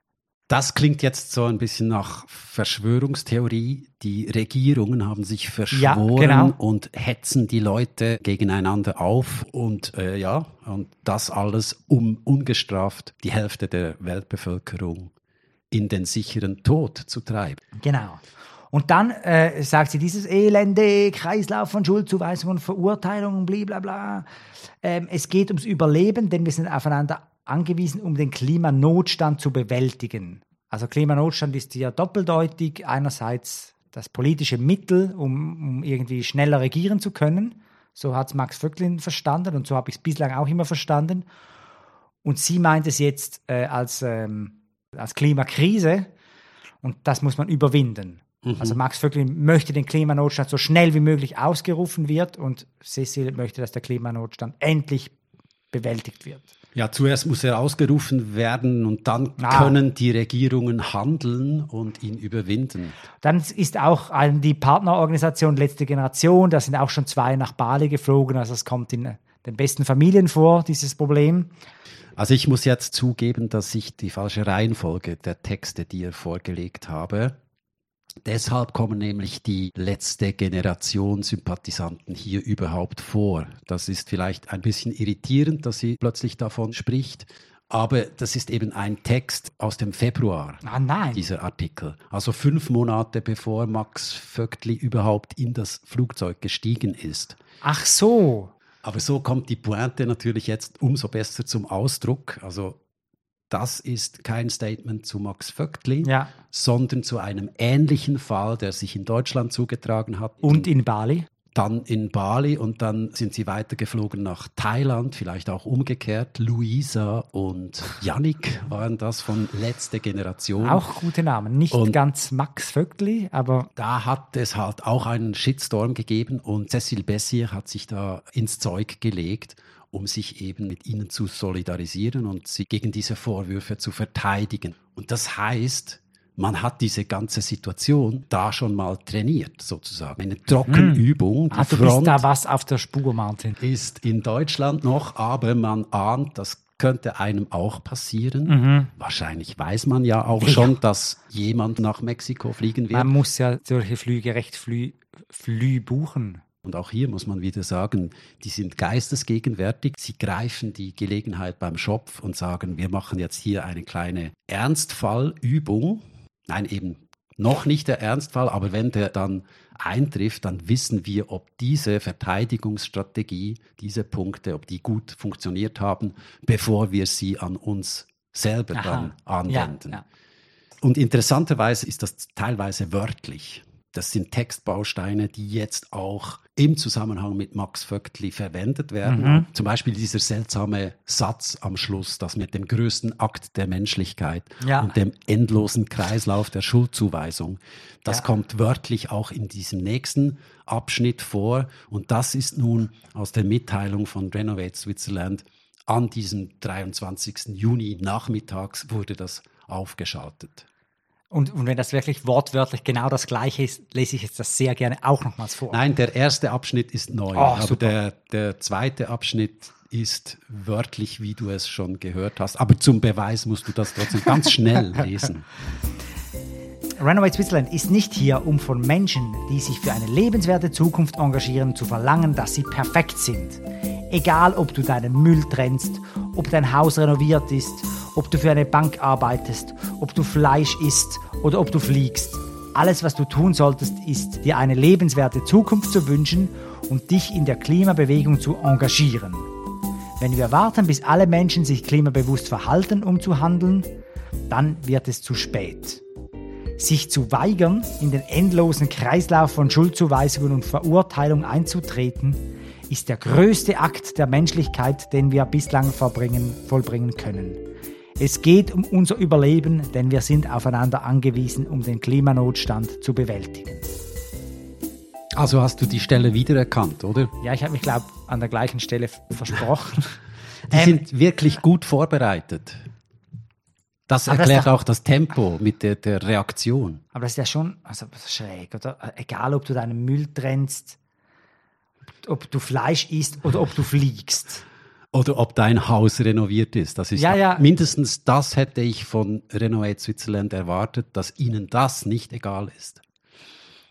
Das klingt jetzt so ein bisschen nach Verschwörungstheorie. Die Regierungen haben sich verschworen ja, genau. und hetzen die Leute gegeneinander auf und äh, ja, und das alles, um ungestraft die Hälfte der Weltbevölkerung in den sicheren Tod zu treiben. Genau. Und dann äh, sagt sie, dieses elende Kreislauf von Schuldzuweisungen, Verurteilungen, blablabla. Ähm, es geht ums Überleben, denn wir sind aufeinander angewiesen, um den Klimanotstand zu bewältigen. Also Klimanotstand ist ja doppeldeutig. Einerseits das politische Mittel, um, um irgendwie schneller regieren zu können. So hat es Max Vöcklin verstanden und so habe ich es bislang auch immer verstanden. Und sie meint es jetzt äh, als, ähm, als Klimakrise und das muss man überwinden. Mhm. Also Max Vöcklin möchte den Klimanotstand so schnell wie möglich ausgerufen wird und Cecil möchte, dass der Klimanotstand endlich bewältigt wird. Ja, zuerst muss er ausgerufen werden und dann ah. können die Regierungen handeln und ihn überwinden. Dann ist auch die Partnerorganisation Letzte Generation, da sind auch schon zwei nach Bali geflogen, also es kommt in den besten Familien vor, dieses Problem. Also ich muss jetzt zugeben, dass ich die falsche Reihenfolge der Texte dir vorgelegt habe. Deshalb kommen nämlich die letzte Generation Sympathisanten hier überhaupt vor. Das ist vielleicht ein bisschen irritierend, dass sie plötzlich davon spricht. Aber das ist eben ein Text aus dem Februar, ah, dieser Artikel. Also fünf Monate bevor Max Vögtli überhaupt in das Flugzeug gestiegen ist. Ach so. Aber so kommt die Pointe natürlich jetzt umso besser zum Ausdruck. Also das ist kein Statement zu Max Vögtli, ja. sondern zu einem ähnlichen Fall, der sich in Deutschland zugetragen hat. Und in Bali? Dann in Bali und dann sind sie weitergeflogen nach Thailand, vielleicht auch umgekehrt. Luisa und Yannick waren das von letzter Generation. Auch gute Namen, nicht und ganz Max Vögtli, aber. Da hat es halt auch einen Shitstorm gegeben und Cecil Bessier hat sich da ins Zeug gelegt um sich eben mit ihnen zu solidarisieren und sie gegen diese Vorwürfe zu verteidigen. Und das heißt, man hat diese ganze Situation da schon mal trainiert, sozusagen. Eine Trockenübung. Hm. Du Front bist da was auf der Spur, Martin. Ist in Deutschland noch, aber man ahnt, das könnte einem auch passieren. Mhm. Wahrscheinlich weiß man ja auch ja. schon, dass jemand nach Mexiko fliegen wird. Man muss ja solche Flüge recht früh, früh buchen. Und auch hier muss man wieder sagen, die sind geistesgegenwärtig. Sie greifen die Gelegenheit beim Schopf und sagen, wir machen jetzt hier eine kleine Ernstfallübung. Nein, eben noch nicht der Ernstfall, aber wenn der dann eintrifft, dann wissen wir, ob diese Verteidigungsstrategie, diese Punkte, ob die gut funktioniert haben, bevor wir sie an uns selber Aha. dann anwenden. Ja, ja. Und interessanterweise ist das teilweise wörtlich. Das sind Textbausteine, die jetzt auch im Zusammenhang mit Max Vögtli verwendet werden. Mhm. Zum Beispiel dieser seltsame Satz am Schluss, das mit dem größten Akt der Menschlichkeit ja. und dem endlosen Kreislauf der Schuldzuweisung. Das ja. kommt wörtlich auch in diesem nächsten Abschnitt vor. Und das ist nun aus der Mitteilung von Renovate Switzerland an diesem 23. Juni nachmittags wurde das aufgeschaltet. Und, und wenn das wirklich wortwörtlich genau das gleiche ist, lese ich jetzt das sehr gerne auch nochmals vor. Nein, der erste Abschnitt ist neu, oh, aber der, der zweite Abschnitt ist wörtlich, wie du es schon gehört hast. Aber zum Beweis musst du das trotzdem ganz schnell lesen. Runaway Switzerland ist nicht hier, um von Menschen, die sich für eine lebenswerte Zukunft engagieren, zu verlangen, dass sie perfekt sind. Egal, ob du deinen Müll trennst, ob dein Haus renoviert ist, ob du für eine Bank arbeitest, ob du Fleisch isst oder ob du fliegst. Alles, was du tun solltest, ist, dir eine lebenswerte Zukunft zu wünschen und dich in der Klimabewegung zu engagieren. Wenn wir warten, bis alle Menschen sich klimabewusst verhalten, um zu handeln, dann wird es zu spät. Sich zu weigern, in den endlosen Kreislauf von Schuldzuweisungen und Verurteilung einzutreten, ist der größte Akt der Menschlichkeit, den wir bislang vollbringen können. Es geht um unser Überleben, denn wir sind aufeinander angewiesen, um den Klimanotstand zu bewältigen. Also hast du die Stelle wiedererkannt, oder? Ja, ich habe mich, glaube an der gleichen Stelle versprochen. Die ähm, sind wirklich gut vorbereitet. Das erklärt das auch das Tempo mit der, der, Reaktion. Aber das ist ja schon also schräg, oder? Egal, ob du deinen Müll trennst, ob du Fleisch isst oder ob du fliegst. Oder ob dein Haus renoviert ist. Das ist ja, ja. mindestens das hätte ich von Renovate Switzerland erwartet, dass ihnen das nicht egal ist.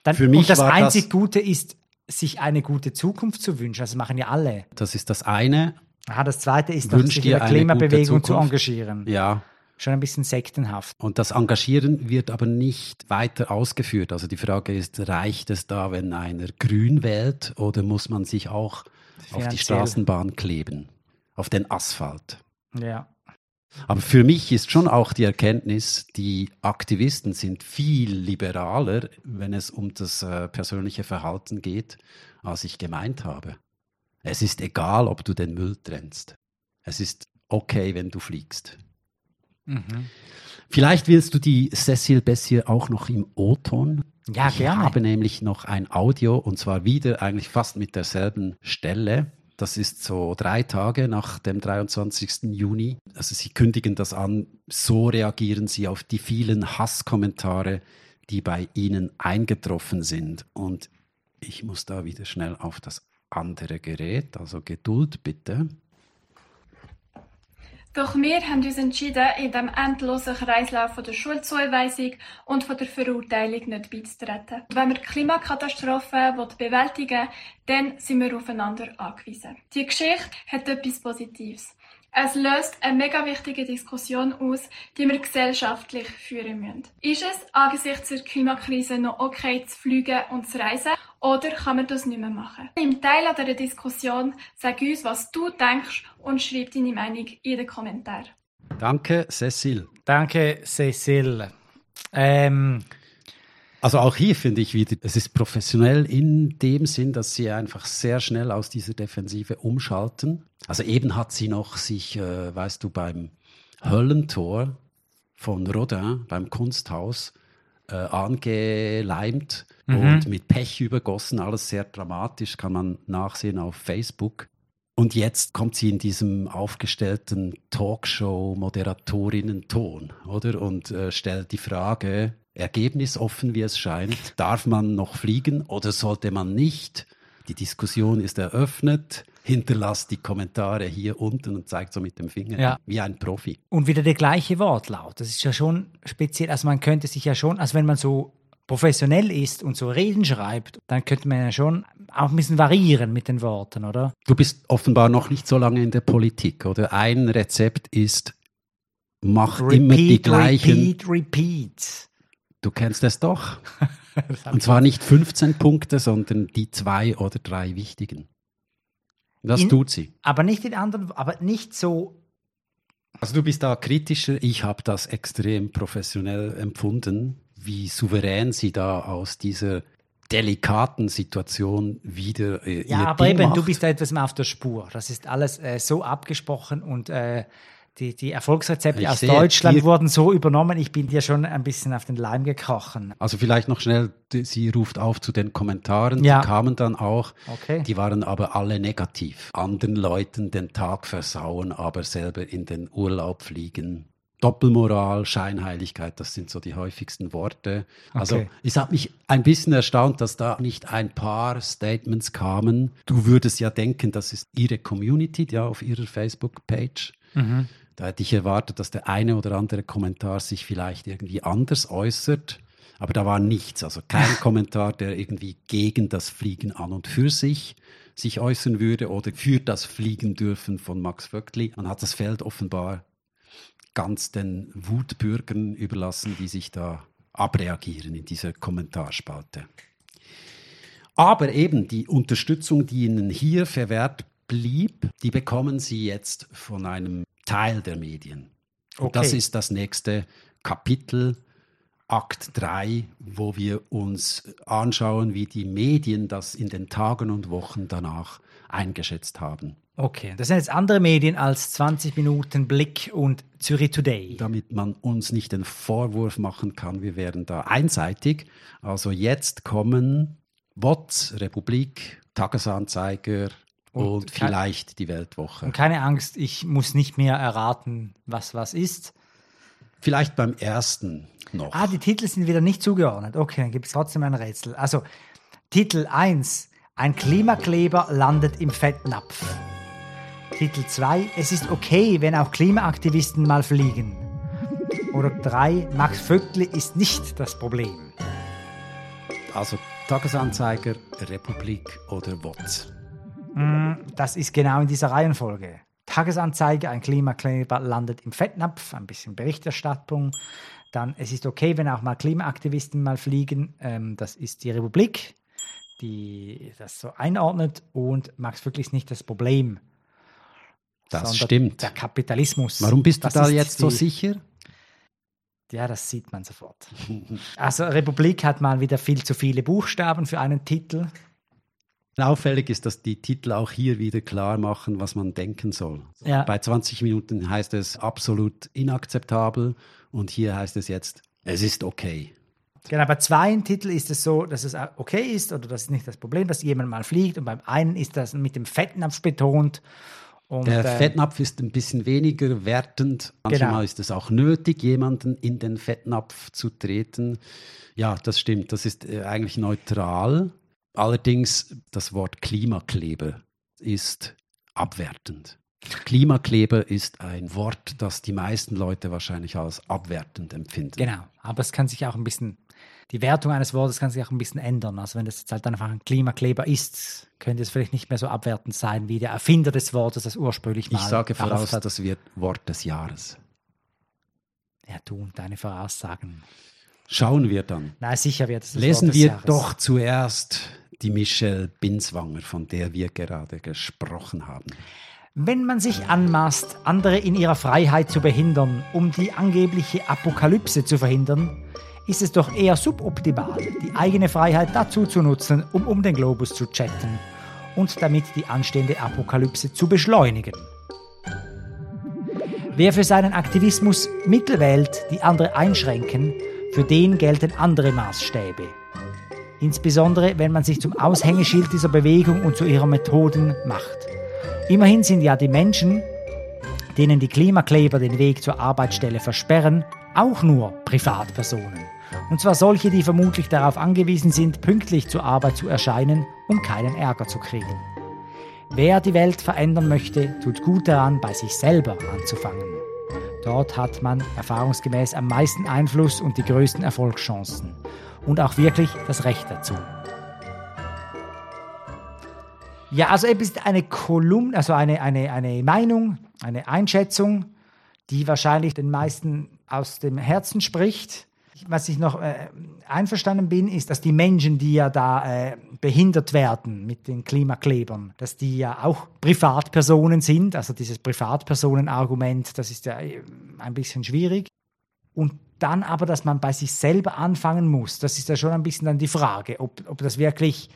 Dann, Für mich und das einzig das, Gute ist, sich eine gute Zukunft zu wünschen. Das machen ja alle. Das ist das eine. Aha, das zweite ist, sich in der Klimabewegung zu engagieren. Ja. Schon ein bisschen sektenhaft. Und das Engagieren wird aber nicht weiter ausgeführt. Also die Frage ist, reicht es da, wenn einer grün wählt oder muss man sich auch Finanziell. auf die Straßenbahn kleben, auf den Asphalt? Ja. Aber für mich ist schon auch die Erkenntnis, die Aktivisten sind viel liberaler, wenn es um das äh, persönliche Verhalten geht, als ich gemeint habe. Es ist egal, ob du den Müll trennst. Es ist okay, wenn du fliegst. Mhm. Vielleicht willst du die Cecil Bessier auch noch im O-Ton? Ja, ich gerne. Ich habe nämlich noch ein Audio und zwar wieder eigentlich fast mit derselben Stelle. Das ist so drei Tage nach dem 23. Juni. Also sie kündigen das an. So reagieren sie auf die vielen Hasskommentare, die bei ihnen eingetroffen sind. Und ich muss da wieder schnell auf das andere Gerät. Also Geduld bitte. Doch wir haben uns entschieden, in dem endlosen Kreislauf von der Schuldzuweisung und von der Verurteilung nicht beizutreten. Wenn wir die Klimakatastrophe bewältigen dann sind wir aufeinander angewiesen. Die Geschichte hat etwas Positives. Es löst eine mega wichtige Diskussion aus, die wir gesellschaftlich führen müssen. Ist es angesichts der Klimakrise noch okay zu fliegen und zu reisen oder kann man das nicht mehr machen? Im Teil an dieser Diskussion sag uns, was du denkst und schreib deine Meinung in den Kommentaren. Danke, Cecil. Danke, Cecil. Ähm, also auch hier finde ich wieder, es ist professionell in dem Sinn, dass sie einfach sehr schnell aus dieser Defensive umschalten. Also eben hat sie noch sich, äh, weißt du, beim Höllentor von Rodin, beim Kunsthaus, äh, angeleimt mhm. und mit Pech übergossen. Alles sehr dramatisch, kann man nachsehen auf Facebook. Und jetzt kommt sie in diesem aufgestellten Talkshow-Moderatorinnen-Ton, oder? Und äh, stellt die Frage, ergebnisoffen, wie es scheint. Darf man noch fliegen oder sollte man nicht? Die Diskussion ist eröffnet. Hinterlasst die Kommentare hier unten und zeigt so mit dem Finger ja. wie ein Profi. Und wieder der gleiche Wortlaut. Das ist ja schon speziell. Also man könnte sich ja schon, also wenn man so professionell ist und so Reden schreibt, dann könnte man ja schon auch ein bisschen variieren mit den Worten, oder? Du bist offenbar noch nicht so lange in der Politik, oder? Ein Rezept ist, mach repeat, immer die gleichen. Repeat, repeat. Du kennst es doch. Und zwar nicht 15 Punkte, sondern die zwei oder drei wichtigen. Das in, tut sie. Aber nicht in anderen, aber nicht so. Also du bist da kritischer. Ich habe das extrem professionell empfunden, wie souverän sie da aus dieser delikaten Situation wieder äh, Ja, aber Ding eben, macht. du bist da etwas mehr auf der Spur. Das ist alles äh, so abgesprochen und äh, die, die Erfolgsrezepte ich aus Deutschland wurden so übernommen. Ich bin dir schon ein bisschen auf den Leim gekrochen. Also vielleicht noch schnell, sie ruft auf zu den Kommentaren. Ja. Die kamen dann auch. Okay. Die waren aber alle negativ. Anderen Leuten den Tag versauen, aber selber in den Urlaub fliegen. Doppelmoral, Scheinheiligkeit, das sind so die häufigsten Worte. Also okay. es hat mich ein bisschen erstaunt, dass da nicht ein paar Statements kamen. Du würdest ja denken, das ist ihre Community, ja, auf ihrer Facebook-Page. Mhm. Da hätte ich erwartet, dass der eine oder andere Kommentar sich vielleicht irgendwie anders äußert. Aber da war nichts, also kein Kommentar, der irgendwie gegen das Fliegen an und für sich sich äußern würde oder für das Fliegen dürfen von Max Vöckli. Man hat das Feld offenbar ganz den Wutbürgern überlassen, die sich da abreagieren in dieser Kommentarspalte. Aber eben die Unterstützung, die Ihnen hier verwehrt blieb, die bekommen Sie jetzt von einem Teil der Medien. Okay. Das ist das nächste Kapitel Akt 3, wo wir uns anschauen, wie die Medien das in den Tagen und Wochen danach eingeschätzt haben. Okay, das sind jetzt andere Medien als 20 Minuten Blick und Zürich Today. Damit man uns nicht den Vorwurf machen kann, wir wären da einseitig. Also jetzt kommen WOTS, Republik, Tagesanzeiger und, und vielleicht die Weltwoche. Und keine Angst, ich muss nicht mehr erraten, was was ist. Vielleicht beim ersten noch. Ah, die Titel sind wieder nicht zugeordnet. Okay, dann gibt es trotzdem ein Rätsel. Also, Titel 1. Ein Klimakleber landet im Fettnapf. Titel 2. Es ist okay, wenn auch Klimaaktivisten mal fliegen. Oder 3. Max Vöckli ist nicht das Problem. Also Tagesanzeiger, Republik oder WOTS? Mm, das ist genau in dieser Reihenfolge. Tagesanzeige, ein Klimakleber landet im Fettnapf, ein bisschen Berichterstattung. Dann, es ist okay, wenn auch mal Klimaaktivisten mal fliegen. Ähm, das ist die Republik, die das so einordnet. Und Max wirklich ist nicht das Problem. Das stimmt. Der Kapitalismus. Warum bist du da jetzt die, so sicher? Ja, das sieht man sofort. Also Republik hat mal wieder viel zu viele Buchstaben für einen Titel. Auffällig ist, dass die Titel auch hier wieder klar machen, was man denken soll. Ja. Bei 20 Minuten heißt es absolut inakzeptabel und hier heißt es jetzt, es ist okay. Genau, bei zwei Titeln ist es so, dass es okay ist oder das ist nicht das Problem, dass jemand mal fliegt und beim einen ist das mit dem Fettnapf betont. Und, der äh, Fettnapf ist ein bisschen weniger wertend. Manchmal genau. ist es auch nötig, jemanden in den Fettnapf zu treten. Ja, das stimmt. Das ist äh, eigentlich neutral. Allerdings das Wort Klimakleber ist abwertend. Klimakleber ist ein Wort, das die meisten Leute wahrscheinlich als abwertend empfinden. Genau, aber es kann sich auch ein bisschen, die Wertung eines Wortes kann sich auch ein bisschen ändern. Also wenn das jetzt halt einfach ein Klimakleber ist, könnte es vielleicht nicht mehr so abwertend sein, wie der Erfinder des Wortes das ursprünglich mal Ich sage voraus, hat. das wird Wort des Jahres. Ja, du und deine Voraussagen. Schauen wir dann. Na, sicher wird es. Lesen wir Jahres. doch zuerst die Michelle Binswanger, von der wir gerade gesprochen haben. Wenn man sich anmaßt, andere in ihrer Freiheit zu behindern, um die angebliche Apokalypse zu verhindern, ist es doch eher suboptimal, die eigene Freiheit dazu zu nutzen, um um den Globus zu chatten und damit die anstehende Apokalypse zu beschleunigen. Wer für seinen Aktivismus Mittel wählt, die andere einschränken, für den gelten andere Maßstäbe. Insbesondere, wenn man sich zum Aushängeschild dieser Bewegung und zu ihrer Methoden macht. Immerhin sind ja die Menschen, denen die Klimakleber den Weg zur Arbeitsstelle versperren, auch nur Privatpersonen. Und zwar solche, die vermutlich darauf angewiesen sind, pünktlich zur Arbeit zu erscheinen, um keinen Ärger zu kriegen. Wer die Welt verändern möchte, tut gut daran, bei sich selber anzufangen. Dort hat man erfahrungsgemäß am meisten Einfluss und die größten Erfolgschancen und auch wirklich das Recht dazu. Ja, also es ist eine Kolumne, also eine, eine, eine Meinung, eine Einschätzung, die wahrscheinlich den meisten aus dem Herzen spricht. Was ich noch äh, einverstanden bin, ist, dass die Menschen, die ja da äh, behindert werden mit den Klimaklebern, dass die ja auch Privatpersonen sind. Also dieses Privatpersonenargument, das ist ja äh, ein bisschen schwierig. Und dann aber, dass man bei sich selber anfangen muss, das ist ja schon ein bisschen dann die Frage, ob, ob das wirklich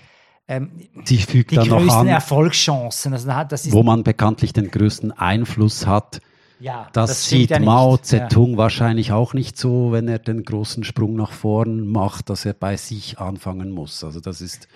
ähm, Sie fügt die dann größten noch an, Erfolgschancen. Also das ist, wo man bekanntlich den größten Einfluss hat. Ja, das, das sieht ja Mao Zedong ja. wahrscheinlich auch nicht so, wenn er den großen Sprung nach vorn macht, dass er bei sich anfangen muss. Also das ist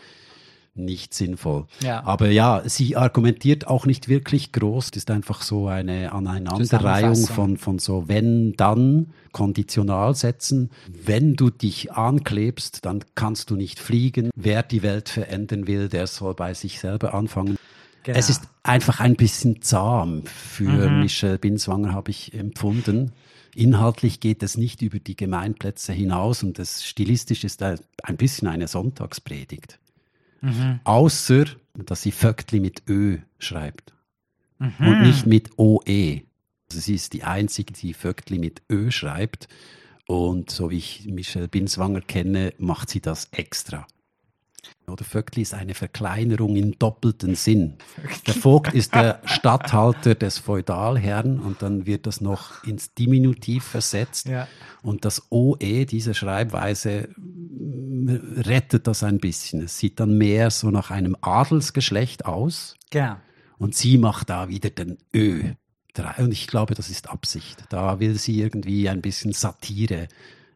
nicht sinnvoll. Ja. Aber ja, sie argumentiert auch nicht wirklich groß. Das ist einfach so eine Aneinanderreihung von, von so wenn, dann, Konditionalsätzen. Wenn du dich anklebst, dann kannst du nicht fliegen. Wer die Welt verändern will, der soll bei sich selber anfangen. Genau. Es ist einfach ein bisschen zahm für mhm. Michelle Binswanger, habe ich empfunden. Inhaltlich geht es nicht über die Gemeinplätze hinaus und es stilistisch ist ein bisschen eine Sonntagspredigt. Mhm. Außer, dass sie Vöckli mit Ö schreibt. Mhm. Und nicht mit OE. Also sie ist die einzige, die Vöckli mit Ö schreibt. Und so wie ich Michelle Binswanger kenne, macht sie das extra. Oder Vöckli ist eine Verkleinerung im doppelten Sinn. Der Vogt ist der Statthalter des Feudalherrn und dann wird das noch ins Diminutiv versetzt. Ja. Und das OE, diese Schreibweise, rettet das ein bisschen. Es sieht dann mehr so nach einem Adelsgeschlecht aus. Genau. Und sie macht da wieder den Ö. Und ich glaube, das ist Absicht. Da will sie irgendwie ein bisschen Satire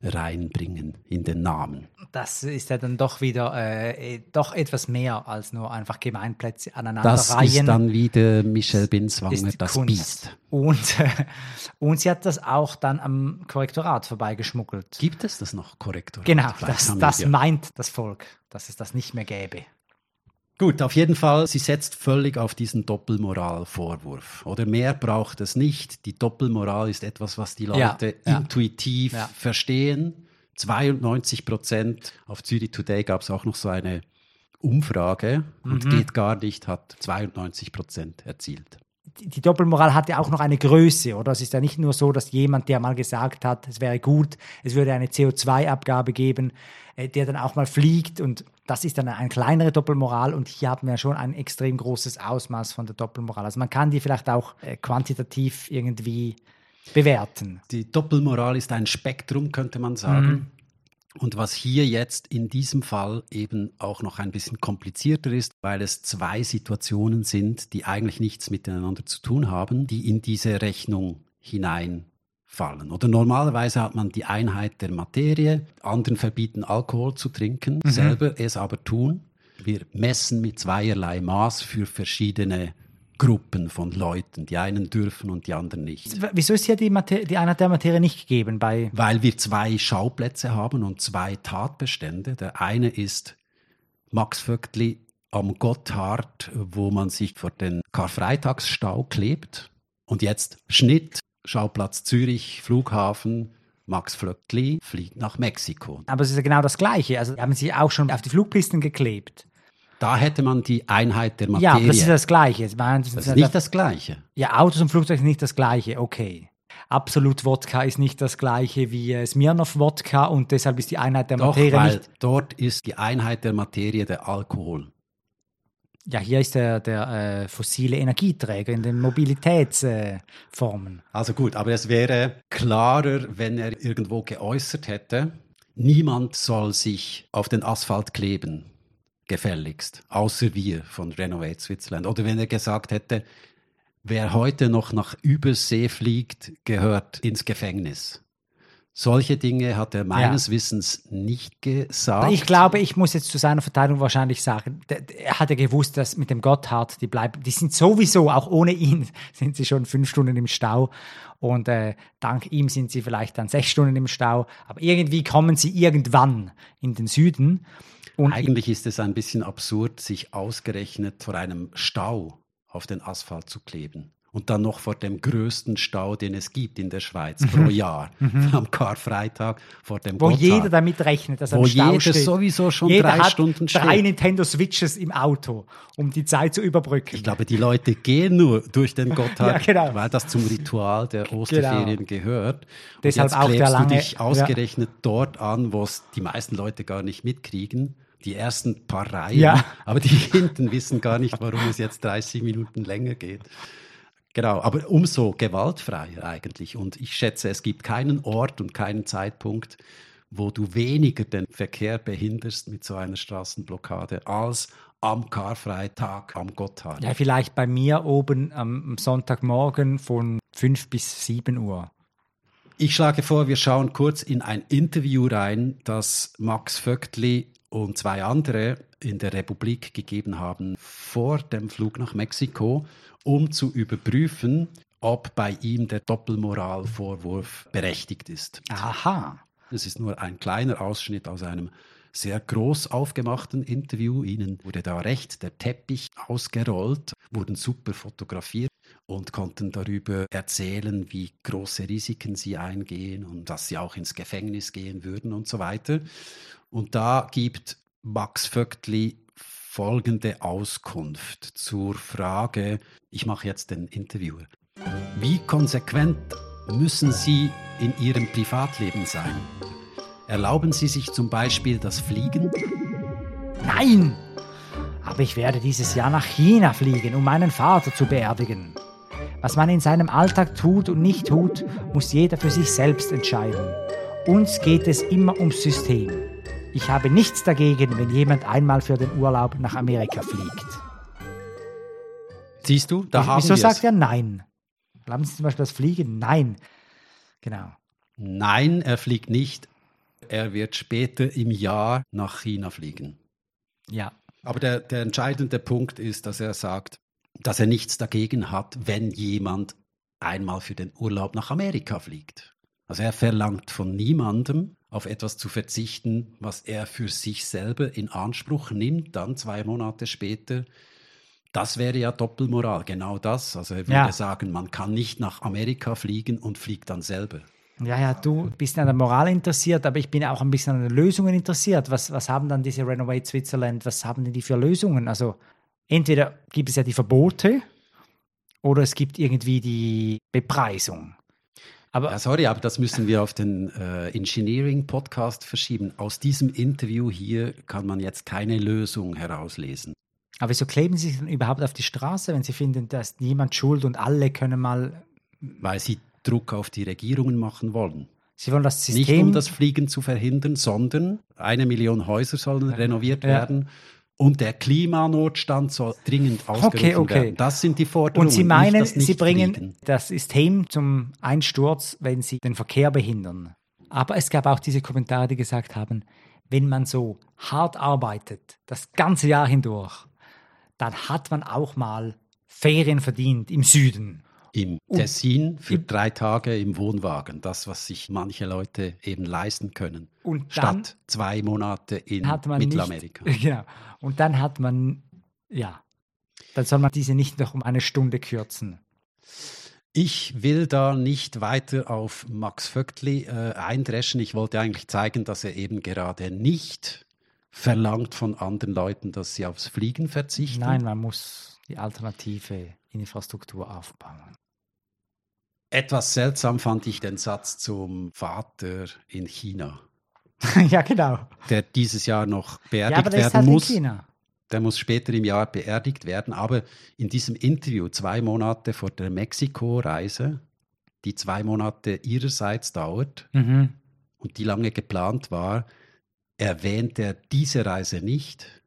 reinbringen in den Namen. Das ist ja dann doch wieder äh, doch etwas mehr als nur einfach Gemeinplätze aneinander Das reihen. ist dann wieder Michel Binswanger, das Kunst. Biest. Und, äh, und sie hat das auch dann am Korrektorat vorbeigeschmuggelt. Gibt es das noch, Korrektor? Genau, Vielleicht das, das meint das Volk, dass es das nicht mehr gäbe. Gut, auf jeden Fall, sie setzt völlig auf diesen Doppelmoral-Vorwurf. Oder mehr braucht es nicht. Die Doppelmoral ist etwas, was die Ja, Leute ja. intuitiv Ja. verstehen. 92 Prozent. Auf Zürich Today gab es auch noch so eine Umfrage und Mhm. geht gar nicht, hat 92 Prozent erzielt. Die, Doppelmoral hat ja auch noch eine Größe, oder? Es ist ja nicht nur so, dass jemand, der mal gesagt hat, es wäre gut, es würde eine CO2-Abgabe geben, äh, der dann auch mal fliegt und das ist dann eine kleinere Doppelmoral und hier haben wir schon ein extrem großes Ausmaß von der Doppelmoral. Also man kann die vielleicht auch äh, quantitativ irgendwie bewerten. Die Doppelmoral ist ein Spektrum, könnte man sagen. Und was hier jetzt in diesem Fall eben auch noch ein bisschen komplizierter ist, weil es zwei Situationen sind, die eigentlich nichts miteinander zu tun haben, die in diese Rechnung hineinfallen. Oder normalerweise hat man die Einheit der Materie, anderen verbieten Alkohol zu trinken, selber es aber tun. Wir messen mit zweierlei Maß für verschiedene Gruppen von Leuten. Die einen dürfen und die anderen nicht. Wieso ist hier die, Mater die Einheit der Materie nicht gegeben bei Weil wir zwei Schauplätze haben und zwei Tatbestände. Der eine ist Max Vöckli am Gotthard, wo man sich vor den Karfreitagsstau klebt. Und jetzt Schnitt, Schauplatz Zürich, Flughafen. Max Vöckli fliegt nach Mexiko. Aber es ist ja genau das Gleiche. Also haben sie auch schon auf die Flugpisten geklebt. Da hätte man die Einheit der Ja, Materie. aber das ist das Gleiche. Meine, Das ist nicht das Gleiche. ja, Autos und Flugzeuge sind nicht das Gleiche. Okay. Absolut Wodka ist nicht das Gleiche wie äh, Smirnoff Wodka und deshalb ist die Einheit der Doch, Materie weil nicht. dort ist die Einheit der Materie der Alkohol. Ja, hier ist der, der äh, fossile Energieträger in den Mobilitätsformen. Äh. Also gut, aber es wäre klarer, wenn er irgendwo geäußert hätte, niemand soll sich auf den Asphalt kleben, gefälligst, außer wir von Renovate Switzerland. Oder wenn er gesagt hätte, wer heute noch nach Übersee fliegt, gehört ins Gefängnis. Solche Dinge hat er meines Wissens nicht gesagt. Ich glaube, ich muss jetzt zu seiner Verteidigung wahrscheinlich sagen, er hat ja gewusst, dass mit dem Gotthard, die bleiben, die sind sowieso, auch ohne ihn, sind sie schon fünf Stunden im Stau. Und äh, dank ihm sind sie vielleicht dann sechs Stunden im Stau. Aber irgendwie kommen sie irgendwann in den Süden. Und Eigentlich ist es ein bisschen absurd, sich ausgerechnet vor einem Stau auf den Asphalt zu kleben. Und dann noch vor dem größten Stau, den es gibt in der Schweiz pro Jahr. Am Karfreitag vor dem Mhm. wo Gotthard. jeder damit rechnet, dass Wo im Stau jeder steht. sowieso schon jeder drei hat Stunden drei steht. Nintendo Switches im Auto, um die Zeit zu überbrücken. Ich glaube, die Leute gehen nur durch den Gotthard, Ja, genau. weil das zum Ritual der Osterferien gehört. Und Deshalb jetzt auch der klebst lange- du dich ausgerechnet dort an, wo es die meisten Leute gar nicht mitkriegen. Die ersten paar Reihen, Ja. aber die hinten wissen gar nicht, warum es jetzt 30 Minuten länger geht. Genau, aber umso gewaltfreier eigentlich. Und ich schätze, es gibt keinen Ort und keinen Zeitpunkt, wo du weniger den Verkehr behinderst mit so einer Straßenblockade als am Karfreitag am Gotthard. Ja, vielleicht bei mir oben am Sonntagmorgen von 5 bis 7 Uhr. Ich schlage vor, wir schauen kurz in ein Interview rein, das Max Vöckli und zwei andere in der Republik gegeben haben vor dem Flug nach Mexiko, um zu überprüfen, ob bei ihm der Doppelmoralvorwurf berechtigt ist. Aha. Es ist nur ein kleiner Ausschnitt aus einem sehr groß aufgemachten Interview. Ihnen wurde da recht der Teppich ausgerollt, wurden super fotografiert und konnten darüber erzählen, wie große Risiken sie eingehen und dass sie auch ins Gefängnis gehen würden und so weiter. Und da gibt Max Vöckli folgende Auskunft zur Frage, ich mache jetzt den Interviewer. Wie konsequent müssen Sie in Ihrem Privatleben sein? Erlauben Sie sich zum Beispiel das Fliegen? Nein! Aber ich werde dieses Jahr nach China fliegen, um meinen Vater zu beerdigen. Was man in seinem Alltag tut und nicht tut, muss jeder für sich selbst entscheiden. Uns geht es immer ums System. Ich habe nichts dagegen, wenn jemand einmal für den Urlaub nach Amerika fliegt. Siehst du, da haben Wieso sagt er Nein? Glauben Sie zum Beispiel das Fliegen? Nein. Genau. Nein, er fliegt nicht. Er wird später im Jahr nach China fliegen. Ja. Aber der, der entscheidende Punkt ist, dass er sagt, dass er nichts dagegen hat, wenn jemand einmal für den Urlaub nach Amerika fliegt. Also er verlangt von niemandem, auf etwas zu verzichten, was er für sich selber in Anspruch nimmt, dann zwei Monate später. Das wäre ja Doppelmoral, genau das. Also er würde Ja. sagen, man kann nicht nach Amerika fliegen und fliegt dann selber. Ja, ja, du bist an der Moral interessiert, aber ich bin auch ein bisschen an den Lösungen interessiert. Was, was haben dann diese Renovate Switzerland, was haben denn die für Lösungen? Also entweder gibt es ja die Verbote oder es gibt irgendwie die Bepreisung. Aber Ja, sorry, aber das müssen wir auf den äh, Engineering-Podcast verschieben. Aus diesem Interview hier kann man jetzt keine Lösung herauslesen. Aber wieso kleben Sie sich dann überhaupt auf die Straße, wenn Sie finden, dass niemand schuld und alle können mal. weil sie Druck auf die Regierungen machen wollen. Sie wollen das Nicht System. um das Fliegen zu verhindern, sondern eine Million Häuser sollen renoviert Ja. werden und der Klimanotstand soll dringend ausgerufen okay. werden. Das sind die Forderungen. und Sie meinen, nicht Sie bringen Nichtfliegen. das System zum Einsturz, wenn Sie den Verkehr behindern. Aber es gab auch diese Kommentare, die gesagt haben, wenn man so hart arbeitet, das ganze Jahr hindurch, dann hat man auch mal Ferien verdient im Süden. Im Tessin für drei Tage im Wohnwagen. Das, was sich manche Leute eben leisten können. Und dann Statt zwei Monate in Mittelamerika. Nicht, genau. Und dann hat man, ja, dann soll man diese nicht noch um eine Stunde kürzen. Ich will da nicht weiter auf Max Vöckli äh, eindreschen. Ich wollte eigentlich zeigen, dass er eben gerade nicht verlangt von anderen Leuten, dass sie aufs Fliegen verzichten. Nein, man muss die alternative Infrastruktur aufbauen. Etwas seltsam fand ich den Satz zum Vater in China, ja, genau. der dieses Jahr noch Ja, beerdigt aber der ist werden halt muss. in China. Der muss später im Jahr beerdigt werden. Aber in diesem Interview, zwei Monate vor der Mexiko-Reise, die zwei Monate ihrerseits dauert, Mhm. und die lange geplant war, erwähnt er diese Reise nicht,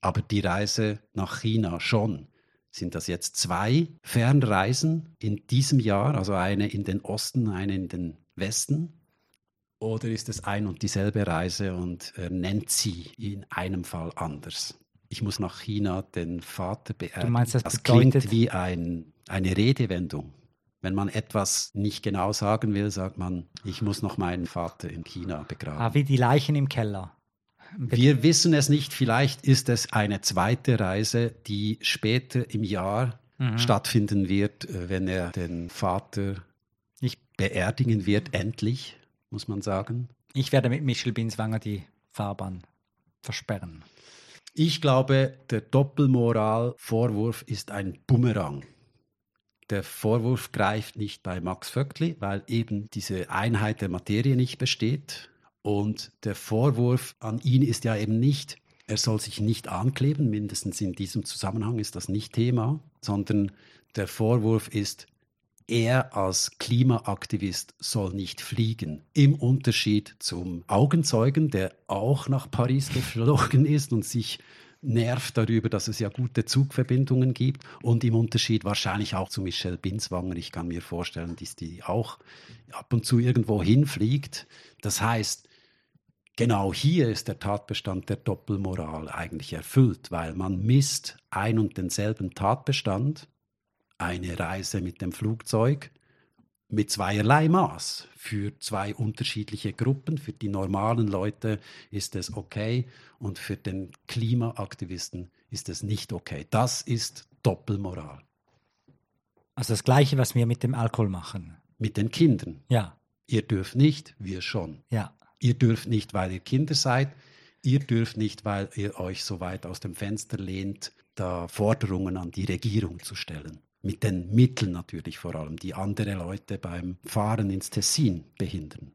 aber die Reise nach China schon. Sind das jetzt zwei Fernreisen in diesem Jahr, also eine in den Osten, eine in den Westen? Oder ist es ein und dieselbe Reise und er nennt sie in einem Fall anders? Ich muss nach China den Vater beerdigen. meinst, das das klingt wie ein, eine Redewendung. Wenn man etwas nicht genau sagen will, sagt man, ich muss noch meinen Vater in China begraben. Ah, wie die Leichen im Keller. Wir wissen es nicht, vielleicht ist es eine zweite Reise, die später im Jahr Mhm. stattfinden wird, äh, wenn er den Vater Ich, beerdigen wird, endlich, muss man sagen. ich werde mit Michel Binswanger die Fahrbahn versperren. Ich glaube, der Doppelmoral-Vorwurf ist ein Bumerang. Der Vorwurf greift nicht bei Max Vöckli, weil eben diese Einheit der Materie nicht besteht. Und der Vorwurf an ihn ist ja eben nicht, er soll sich nicht ankleben, mindestens in diesem Zusammenhang ist das nicht Thema, sondern der Vorwurf ist, er als Klimaaktivist soll nicht fliegen. Im Unterschied zum Augenzeugen, der auch nach Paris geflogen ist und sich nervt darüber, dass es ja gute Zugverbindungen gibt. Und im Unterschied wahrscheinlich auch zu Michelle Binswanger. Ich kann mir vorstellen, dass die auch ab und zu irgendwo hinfliegt. Das heißt, Genau hier ist der Tatbestand der Doppelmoral eigentlich erfüllt, weil man misst ein und denselben Tatbestand, eine Reise mit dem Flugzeug, mit zweierlei Maß. Für zwei unterschiedliche Gruppen. Für die normalen Leute ist es okay und für den Klimaaktivisten ist es nicht okay. Das ist Doppelmoral. Also das Gleiche, was wir mit dem Alkohol machen. Mit den Kindern. Ja, Ihr dürft nicht, wir schon. ja. Ihr dürft nicht, weil ihr Kinder seid. Ihr dürft nicht, weil ihr euch so weit aus dem Fenster lehnt, da Forderungen an die Regierung zu stellen. Mit den Mitteln natürlich vor allem, die andere Leute beim Fahren ins Tessin behindern.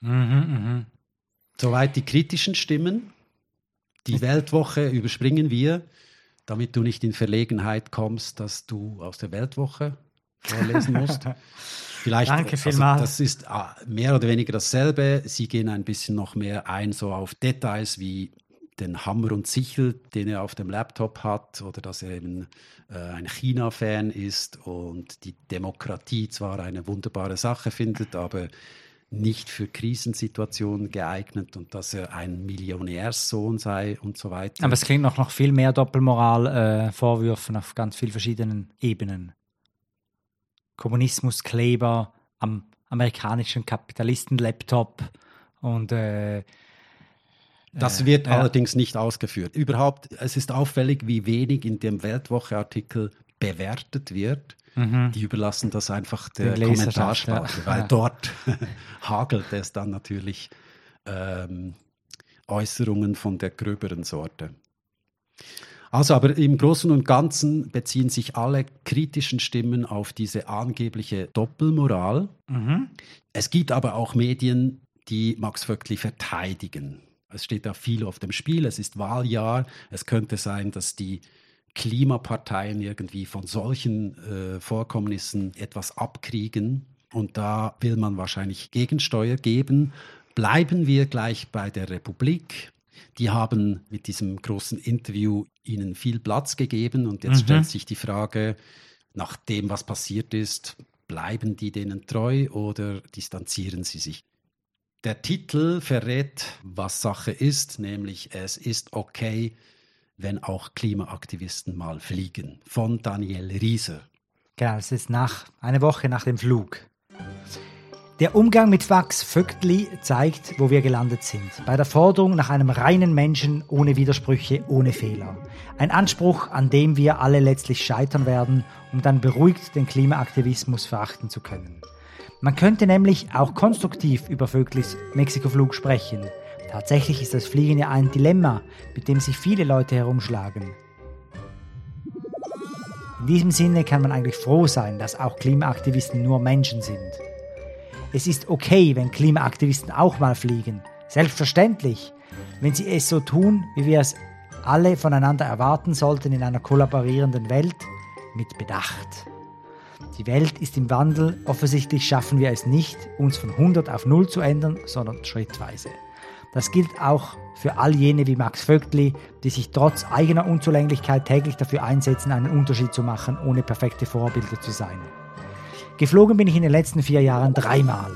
Mhm, mhm. Soweit die kritischen Stimmen. Die Weltwoche überspringen wir, damit du nicht in Verlegenheit kommst, dass du aus der Weltwoche vorlesen musst. Vielleicht, Danke also vielmals. das ist ah, mehr oder weniger dasselbe. Sie gehen ein bisschen noch mehr ein, so auf Details wie den Hammer und Sichel, den er auf dem Laptop hat, oder dass er eben äh, ein China-Fan ist und die Demokratie zwar eine wunderbare Sache findet, aber nicht für Krisensituationen geeignet und dass er ein Millionärssohn sei und so weiter. Aber es klingt noch nach viel mehr Doppelmoral, äh, auf ganz vielen verschiedenen Ebenen. Kommunismuskleber am amerikanischen Kapitalisten-Laptop und äh, Das wird Äh, allerdings nicht ausgeführt. Überhaupt, es ist auffällig, wie wenig in dem Weltwoche-Artikel bewertet wird. Die überlassen das einfach der Kommentarspalte, ja. weil Ja. dort hagelt es dann natürlich ähm, Äußerungen von der gröberen Sorte. Also, aber im Großen und Ganzen beziehen sich alle kritischen Stimmen auf diese angebliche Doppelmoral. mhm. Es gibt aber auch Medien, die Max Vöckli verteidigen. Es steht da viel auf dem Spiel, es ist Wahljahr. Es könnte sein, dass die Klimaparteien irgendwie von solchen äh, Vorkommnissen etwas abkriegen. Und da will man wahrscheinlich Gegensteuer geben. Bleiben wir gleich bei der Republik. Die haben mit diesem großen Interview ihnen viel Platz gegeben. Und jetzt Mhm. stellt sich die Frage, nach dem, was passiert ist, bleiben die denen treu oder distanzieren sie sich? Der Titel verrät, was Sache ist, nämlich es ist okay, wenn auch Klimaaktivisten mal fliegen. Von Daniel Rieser. Genau, es ist nach, eine Woche nach dem Flug. Der Umgang mit Max Vögtli zeigt, wo wir gelandet sind. Bei der Forderung nach einem reinen Menschen ohne Widersprüche, ohne Fehler. Ein Anspruch, an dem wir alle letztlich scheitern werden, um dann beruhigt den Klimaaktivismus verachten zu können. Man könnte nämlich auch konstruktiv über Vögtlis Mexikoflug sprechen. Tatsächlich ist das Fliegen ja ein Dilemma, mit dem sich viele Leute herumschlagen. In diesem Sinne kann man eigentlich froh sein, dass auch Klimaaktivisten nur Menschen sind. Es ist okay, wenn Klimaaktivisten auch mal fliegen. Selbstverständlich, wenn sie es so tun, wie wir es alle voneinander erwarten sollten in einer kollaborierenden Welt, mit Bedacht. Die Welt ist im Wandel, offensichtlich schaffen wir es nicht, uns von 100 auf 0 zu ändern, sondern schrittweise. Das gilt auch für all jene wie Max Vögtli, die sich trotz eigener Unzulänglichkeit täglich dafür einsetzen, einen Unterschied zu machen, ohne perfekte Vorbilder zu sein. Geflogen bin ich in den letzten vier Jahren dreimal.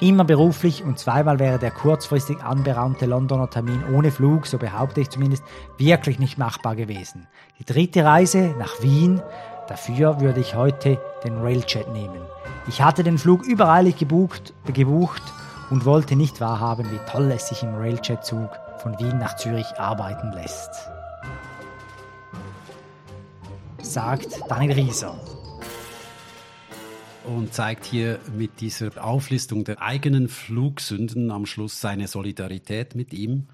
Immer beruflich und zweimal wäre der kurzfristig anberaumte Londoner Termin ohne Flug, so behaupte ich zumindest, wirklich nicht machbar gewesen. Die dritte Reise nach Wien, dafür würde ich heute den Railjet nehmen. Ich hatte den Flug übereilig gebucht, gebucht und wollte nicht wahrhaben, wie toll es sich im Railjet-Zug von Wien nach Zürich arbeiten lässt. Sagt Daniel Rieser. Und zeigt hier mit dieser Auflistung der eigenen Flugsünden am Schluss seine Solidarität mit ihm.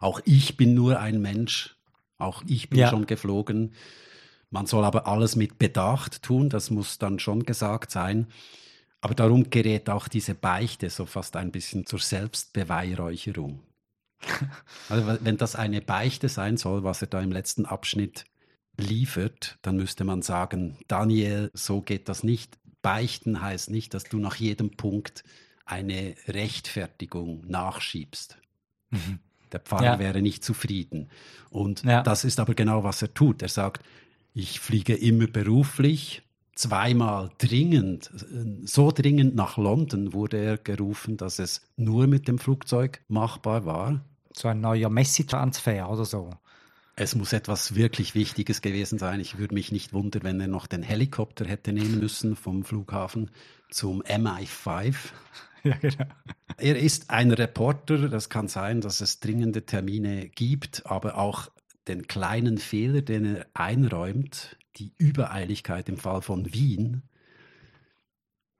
Auch ich bin nur ein Mensch, auch ich bin Ja. schon geflogen. Man soll aber alles mit Bedacht tun, das muss dann schon gesagt sein. Aber darum gerät auch diese Beichte so fast ein bisschen zur Selbstbeweihräucherung. Also wenn das eine Beichte sein soll, was er da im letzten Abschnitt liefert, dann müsste man sagen, Daniel, so geht das nicht. Beichten heißt nicht, dass du nach jedem Punkt eine Rechtfertigung nachschiebst. Der Pfarrer Ja. wäre nicht zufrieden. Und Ja. das ist aber genau, was er tut. Er sagt, ich fliege immer beruflich, zweimal dringend, so dringend nach London wurde er gerufen, dass es nur mit dem Flugzeug machbar war. So ein neuer Messi-Transfer oder so. Es muss etwas wirklich Wichtiges gewesen sein. Ich würde mich nicht wundern, wenn er noch den Helikopter hätte nehmen müssen vom Flughafen zum MI5. Ja, genau. Er ist ein Reporter. Das kann sein, dass es dringende Termine gibt, aber auch den kleinen Fehler, den er einräumt, die Übereiligkeit im Fall von Wien,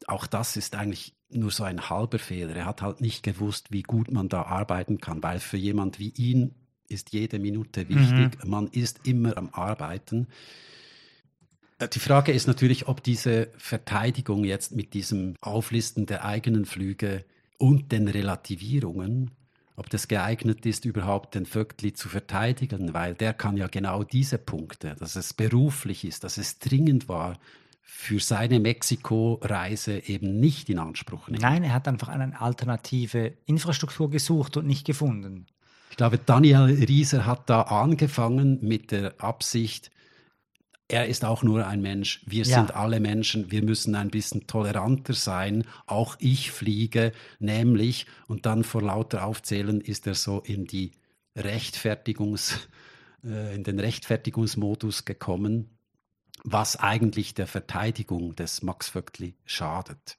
auch das ist eigentlich nur so ein halber Fehler. Er hat halt nicht gewusst, wie gut man da arbeiten kann, weil für jemand wie ihn ist jede Minute wichtig. Man ist immer am Arbeiten. Äh, Die Frage ist natürlich, ob diese Verteidigung jetzt mit diesem Auflisten der eigenen Flüge und den Relativierungen, ob das geeignet ist, überhaupt den Vöckli zu verteidigen, weil der kann ja genau diese Punkte, dass es beruflich ist, dass es dringend war, für seine Mexiko-Reise eben nicht in Anspruch nehmen. Nein, er hat einfach eine alternative Infrastruktur gesucht und nicht gefunden. Ich glaube, Daniel Rieser hat da angefangen mit der Absicht, er ist auch nur ein Mensch, wir ja. sind alle Menschen, wir müssen ein bisschen toleranter sein, auch ich fliege, nämlich, und dann vor lauter Aufzählen ist er so in die Rechtfertigungs, äh, in den Rechtfertigungsmodus gekommen, was eigentlich der Verteidigung des Max Vöckli schadet.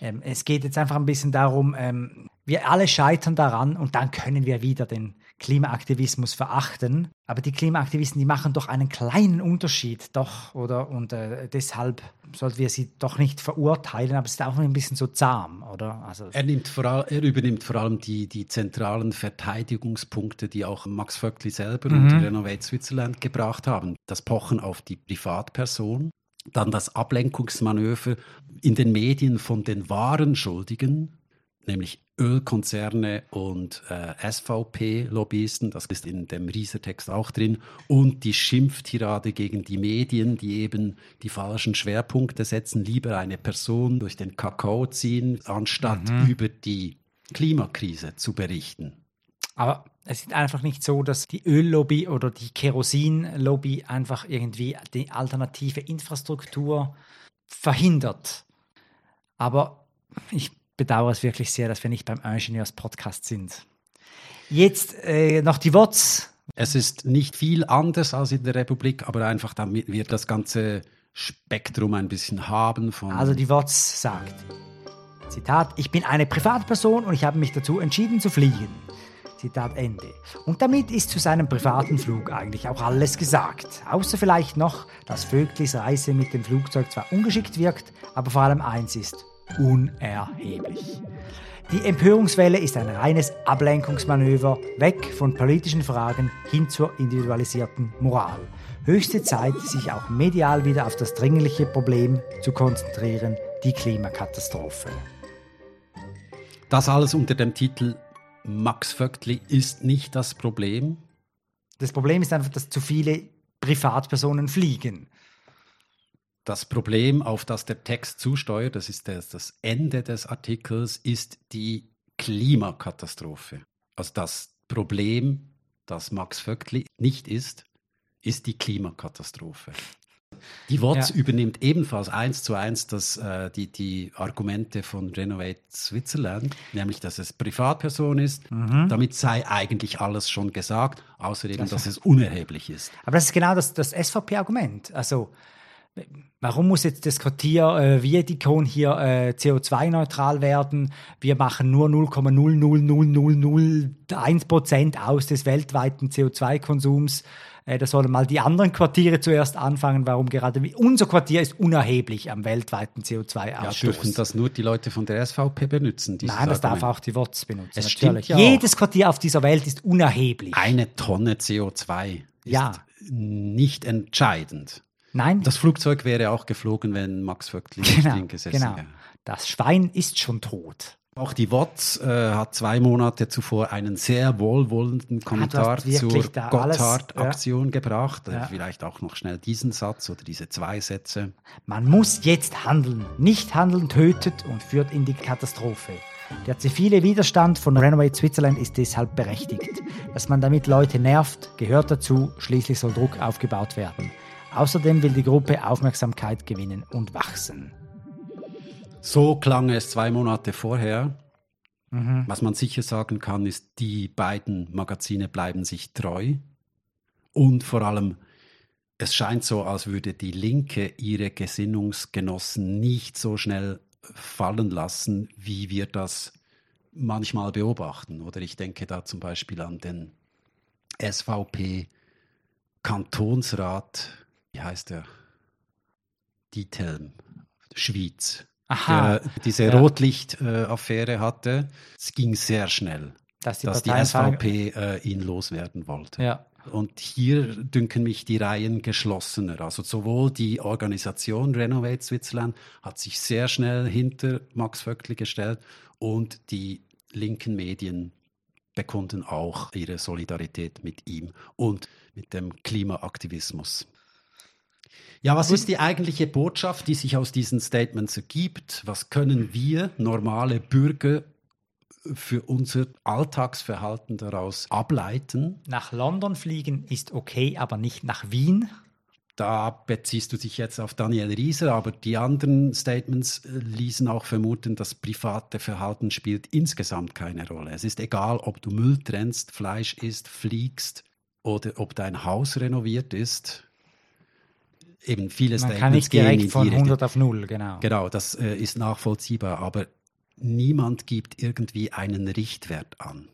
Ähm, es geht jetzt einfach ein bisschen darum, ähm, wir alle scheitern daran und dann können wir wieder den Klimaaktivismus verachten. Aber die Klimaaktivisten, die machen doch einen kleinen Unterschied, doch, oder? Und äh, deshalb sollten wir sie doch nicht verurteilen, aber es ist auch ein bisschen so zahm, oder? Also er, nimmt vor allem, er übernimmt vor allem die, die zentralen Verteidigungspunkte, die auch Max Vöckli selber mhm. und Renovate Switzerland gebracht haben. Das Pochen auf die Privatperson, dann das Ablenkungsmanöver in den Medien von den wahren Schuldigen, nämlich Ölkonzerne und äh, SVP-Lobbyisten, das ist in dem Rieser-Text auch drin, und die Schimpftirade gegen die Medien, die eben die falschen Schwerpunkte setzen, lieber eine Person durch den Kakao ziehen, anstatt mhm. über die Klimakrise zu berichten. Aber es ist einfach nicht so, dass die Öllobby oder die Kerosin-Lobby einfach irgendwie die alternative Infrastruktur verhindert. Aber ich bedauere es wirklich sehr, dass wir nicht beim Ingenieurs-Podcast sind. Jetzt äh, noch die WOTS. Es ist nicht viel anders als in der Republik, aber einfach damit wir das ganze Spektrum ein bisschen haben. also die WOTS sagt, Zitat, ich bin eine Privatperson und ich habe mich dazu entschieden zu fliegen. Zitat Ende. Und damit ist zu seinem privaten Flug eigentlich auch alles gesagt. Außer vielleicht noch, dass Vöglis Reise mit dem Flugzeug zwar ungeschickt wirkt, aber vor allem eins ist, unerheblich. Die Empörungswelle ist ein reines Ablenkungsmanöver weg von politischen Fragen hin zur individualisierten Moral. Höchste Zeit, sich auch medial wieder auf das dringliche Problem zu konzentrieren, die Klimakatastrophe. Das alles unter dem Titel Max Vöckli ist nicht das Problem. Das Problem ist einfach, dass zu viele Privatpersonen fliegen. Das Problem, auf das der Text zusteuert, das ist das, das Ende des Artikels, ist die Klimakatastrophe. Also das Problem, das Max Vöckli nicht ist, ist die Klimakatastrophe. Die WOTS ja. übernimmt ebenfalls eins zu eins das, äh, die, die Argumente von Renovate Switzerland, nämlich dass es Privatperson ist. Mhm. Damit sei eigentlich alles schon gesagt, außer eben, das dass es unerheblich ist. Aber das ist genau das, das SVP-Argument. Also Warum muss jetzt das Quartier äh, Viedikon hier äh, CO2-neutral werden? Wir machen nur 0,00001 Prozent aus des weltweiten CO2-Konsums. Äh, da sollen mal die anderen Quartiere zuerst anfangen. Warum gerade unser Quartier ist unerheblich am weltweiten CO2-Ausstoß? Ja, dürfen das nur die Leute von der SVP benutzen? Nein, das darf auch die WOTS benutzen. Es natürlich. Ja Jedes Quartier auf dieser Welt ist unerheblich. Eine Tonne CO2 ist ja. nicht entscheidend. Nein. Das Flugzeug wäre auch geflogen, wenn Max Vöckli genau, nicht gesessen genau. wäre. Das Schwein ist schon tot. Auch die WOTS äh, hat zwei Monate zuvor einen sehr wohlwollenden Kommentar zur Gotthard-Aktion ja. gebracht. Äh, ja. Vielleicht auch noch schnell diesen Satz oder diese zwei Sätze. Man muss jetzt handeln. Nicht handeln tötet und führt in die Katastrophe. Der zivile Widerstand von Renovate Switzerland ist deshalb berechtigt. Dass man damit Leute nervt, gehört dazu. Schließlich soll Druck aufgebaut werden. Außerdem will die Gruppe Aufmerksamkeit gewinnen und wachsen. So klang es zwei Monate vorher. Mhm. Was man sicher sagen kann, ist, die beiden Magazine bleiben sich treu. Und vor allem, es scheint so, als würde die Linke ihre Gesinnungsgenossen nicht so schnell fallen lassen, wie wir das manchmal beobachten. Oder ich denke da zum Beispiel an den SVP-Kantonsrat wie heißt der? Dietelm, Schwyz. Aha. Der diese ja. Rotlicht-Affäre hatte. Es ging sehr schnell, dass die, dass die SVP äh, ihn loswerden wollte. Ja. Und hier dünken mich die Reihen geschlossener. Also sowohl die Organisation Renovate Switzerland hat sich sehr schnell hinter Max Vöckli gestellt und die linken Medien bekunden auch ihre Solidarität mit ihm und mit dem Klimaaktivismus. Ja, was ist die eigentliche Botschaft, die sich aus diesen Statements ergibt? Was können wir normale Bürger für unser Alltagsverhalten daraus ableiten? Nach London fliegen ist okay, aber nicht nach Wien. Da beziehst du dich jetzt auf Daniel Rieser, aber die anderen Statements äh, ließen auch vermuten, das private Verhalten spielt insgesamt keine Rolle. Es ist egal, ob du Müll trennst, Fleisch isst, fliegst oder ob dein Haus renoviert ist. Eben viele Man Statements kann nicht direkt von die Richtung. 100 auf 0, genau. Genau, das äh, ist nachvollziehbar, aber niemand gibt irgendwie einen Richtwert an.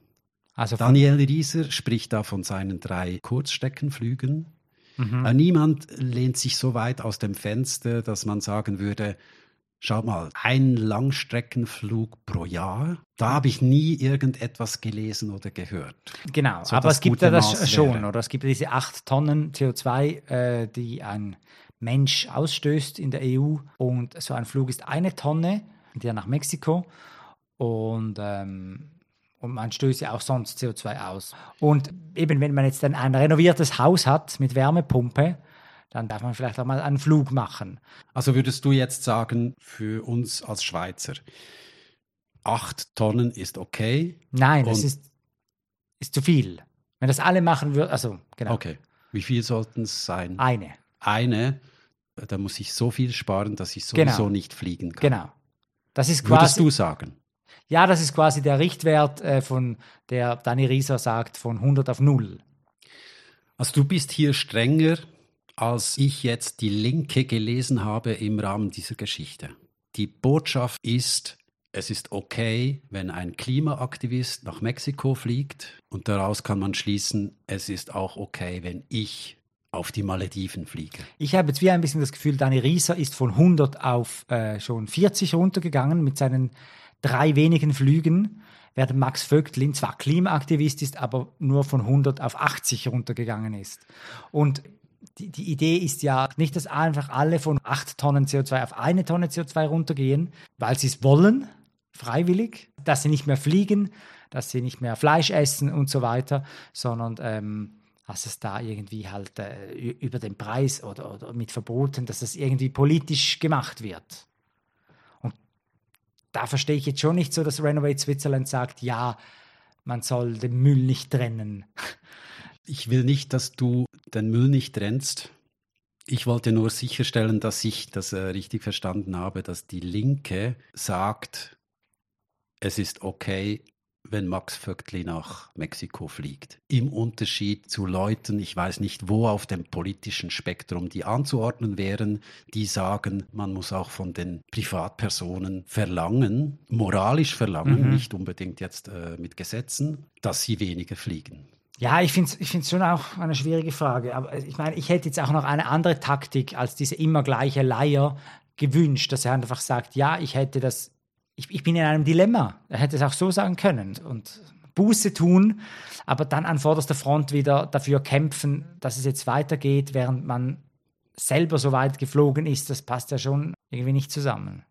Also Daniel Rieser spricht da von seinen drei Kurzstreckenflügen. Mhm. Äh, niemand lehnt sich so weit aus dem Fenster, dass man sagen würde, schau mal, ein Langstreckenflug pro Jahr, da habe ich nie irgendetwas gelesen oder gehört. Genau, So aber es gibt ja das Maß schon, wäre. oder? Es gibt ja diese 8 Tonnen CO2, äh, die ein Mensch ausstößt in der EU. Und so ein Flug ist eine Tonne, der nach Mexiko. Und, ähm, und man stößt ja auch sonst CO2 aus. Und eben, wenn man jetzt dann ein renoviertes Haus hat mit Wärmepumpe, dann darf man vielleicht auch mal einen Flug machen. Also würdest du jetzt sagen, für uns als Schweizer, acht Tonnen ist okay? Nein, das ist, ist zu viel. Wenn das alle machen würden, also genau, Okay. Wie viel sollten es sein? eine. Eine, da muss ich so viel sparen, dass ich sowieso Genau. nicht fliegen kann. Genau. Das ist Würdest quasi. du sagen? Ja, das ist quasi der Richtwert, äh, von der Dani Rieser sagt, von 100 auf 0. Also du bist hier strenger, als ich jetzt die Linke gelesen habe im Rahmen dieser Geschichte. Die Botschaft ist, es ist okay, wenn ein Klimaaktivist nach Mexiko fliegt und daraus kann man schließen, es ist auch okay, wenn ich auf die Malediven fliege. Ich habe jetzt wie ein bisschen das Gefühl, Dani Rieser ist von 100 auf äh, schon 40 runtergegangen mit seinen drei wenigen Flügen, während Max Vögtlin zwar Klimaaktivist ist, aber nur von 100 auf 80 runtergegangen ist. Und die, die Idee ist ja nicht, dass einfach alle von 8 Tonnen CO2 auf eine Tonne CO2 runtergehen, weil sie es wollen, freiwillig, dass sie nicht mehr fliegen, dass sie nicht mehr Fleisch essen und so weiter, sondern ähm, dass es da irgendwie halt äh, über den Preis oder, oder mit Verboten, dass das irgendwie politisch gemacht wird. Und da verstehe ich jetzt schon nicht so, dass Renovate Switzerland sagt, ja, man soll den Müll nicht trennen. Ich will nicht, dass du den Müll nicht trennst. Ich wollte nur sicherstellen, dass ich das äh, richtig verstanden habe, dass die Linke sagt, es ist okay, wenn Max Vögtli nach Mexiko fliegt. Im Unterschied zu Leuten, ich weiß nicht, wo auf dem politischen Spektrum die anzuordnen wären, die sagen, man muss auch von den Privatpersonen verlangen, moralisch verlangen, Mhm. nicht unbedingt jetzt äh, mit Gesetzen, dass sie weniger fliegen. Ja, ich finde es ich find's schon auch eine schwierige Frage. Aber ich meine, ich hätte jetzt auch noch eine andere Taktik als diese immer gleiche Leier gewünscht, dass er einfach sagt, ja, ich hätte das, ich, ich bin in einem Dilemma. Er hätte es auch so sagen können und Buße tun, aber dann an vorderster Front wieder dafür kämpfen, dass es jetzt weitergeht, während man selber so weit geflogen ist. Das passt ja schon irgendwie nicht zusammen.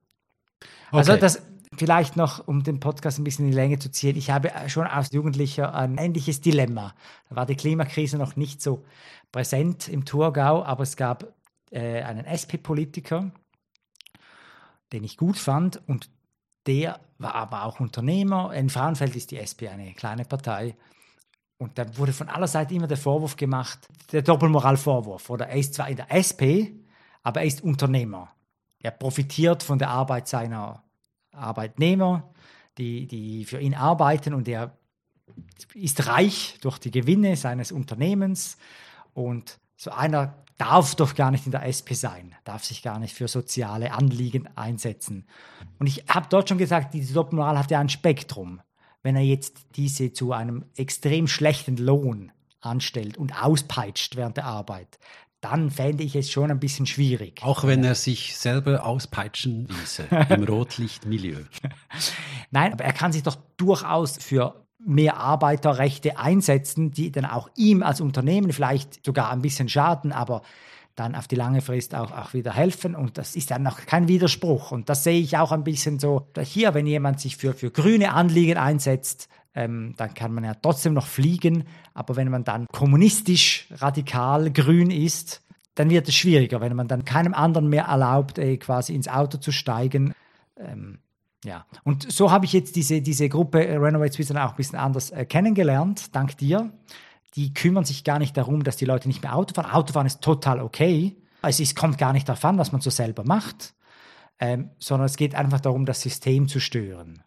Also Okay. das vielleicht noch, um den Podcast ein bisschen in die Länge zu ziehen. Ich habe schon als Jugendlicher ein ähnliches Dilemma. Da war die Klimakrise noch nicht so präsent im Thurgau, aber es gab äh, einen SP-Politiker, den ich gut fand und der war aber auch Unternehmer. In Frauenfeld ist die SP eine kleine Partei. Und da wurde von aller Seite immer der Vorwurf gemacht, der Doppelmoralvorwurf. Oder er ist zwar in der SP, aber er ist Unternehmer. Er profitiert von der Arbeit seiner Arbeitnehmer, die, die für ihn arbeiten und er ist reich durch die Gewinne seines Unternehmens und so einer darf doch gar nicht in der SP sein, darf sich gar nicht für soziale Anliegen einsetzen. Und ich habe dort schon gesagt, diese Doppelmoral hat ja ein Spektrum. Wenn er jetzt diese zu einem extrem schlechten Lohn anstellt und auspeitscht während der Arbeit, dann fände ich es schon ein bisschen schwierig. Auch wenn er sich selber auspeitschen ließe im Rotlichtmilieu. Nein, aber er kann sich doch durchaus für mehr Arbeiterrechte einsetzen, die dann auch ihm als Unternehmen vielleicht sogar ein bisschen schaden, aber dann auf die lange Frist auch, auch wieder helfen. Und das ist dann noch kein Widerspruch. Und das sehe ich auch ein bisschen so hier, wenn jemand sich für, für grüne Anliegen einsetzt, ähm, dann kann man ja trotzdem noch fliegen. Aber wenn man dann kommunistisch radikal grün ist, dann wird es schwieriger, wenn man dann keinem anderen mehr erlaubt, ey, quasi ins Auto zu steigen. Ähm, ja, und so habe ich jetzt diese, diese Gruppe Renovate Switzerland auch ein bisschen anders äh, kennengelernt, dank dir. Die kümmern sich gar nicht darum, dass die Leute nicht mehr Auto fahren. Autofahren ist total okay. Also es kommt gar nicht darauf an, was man so selber macht, ähm, sondern es geht einfach darum, das System zu stören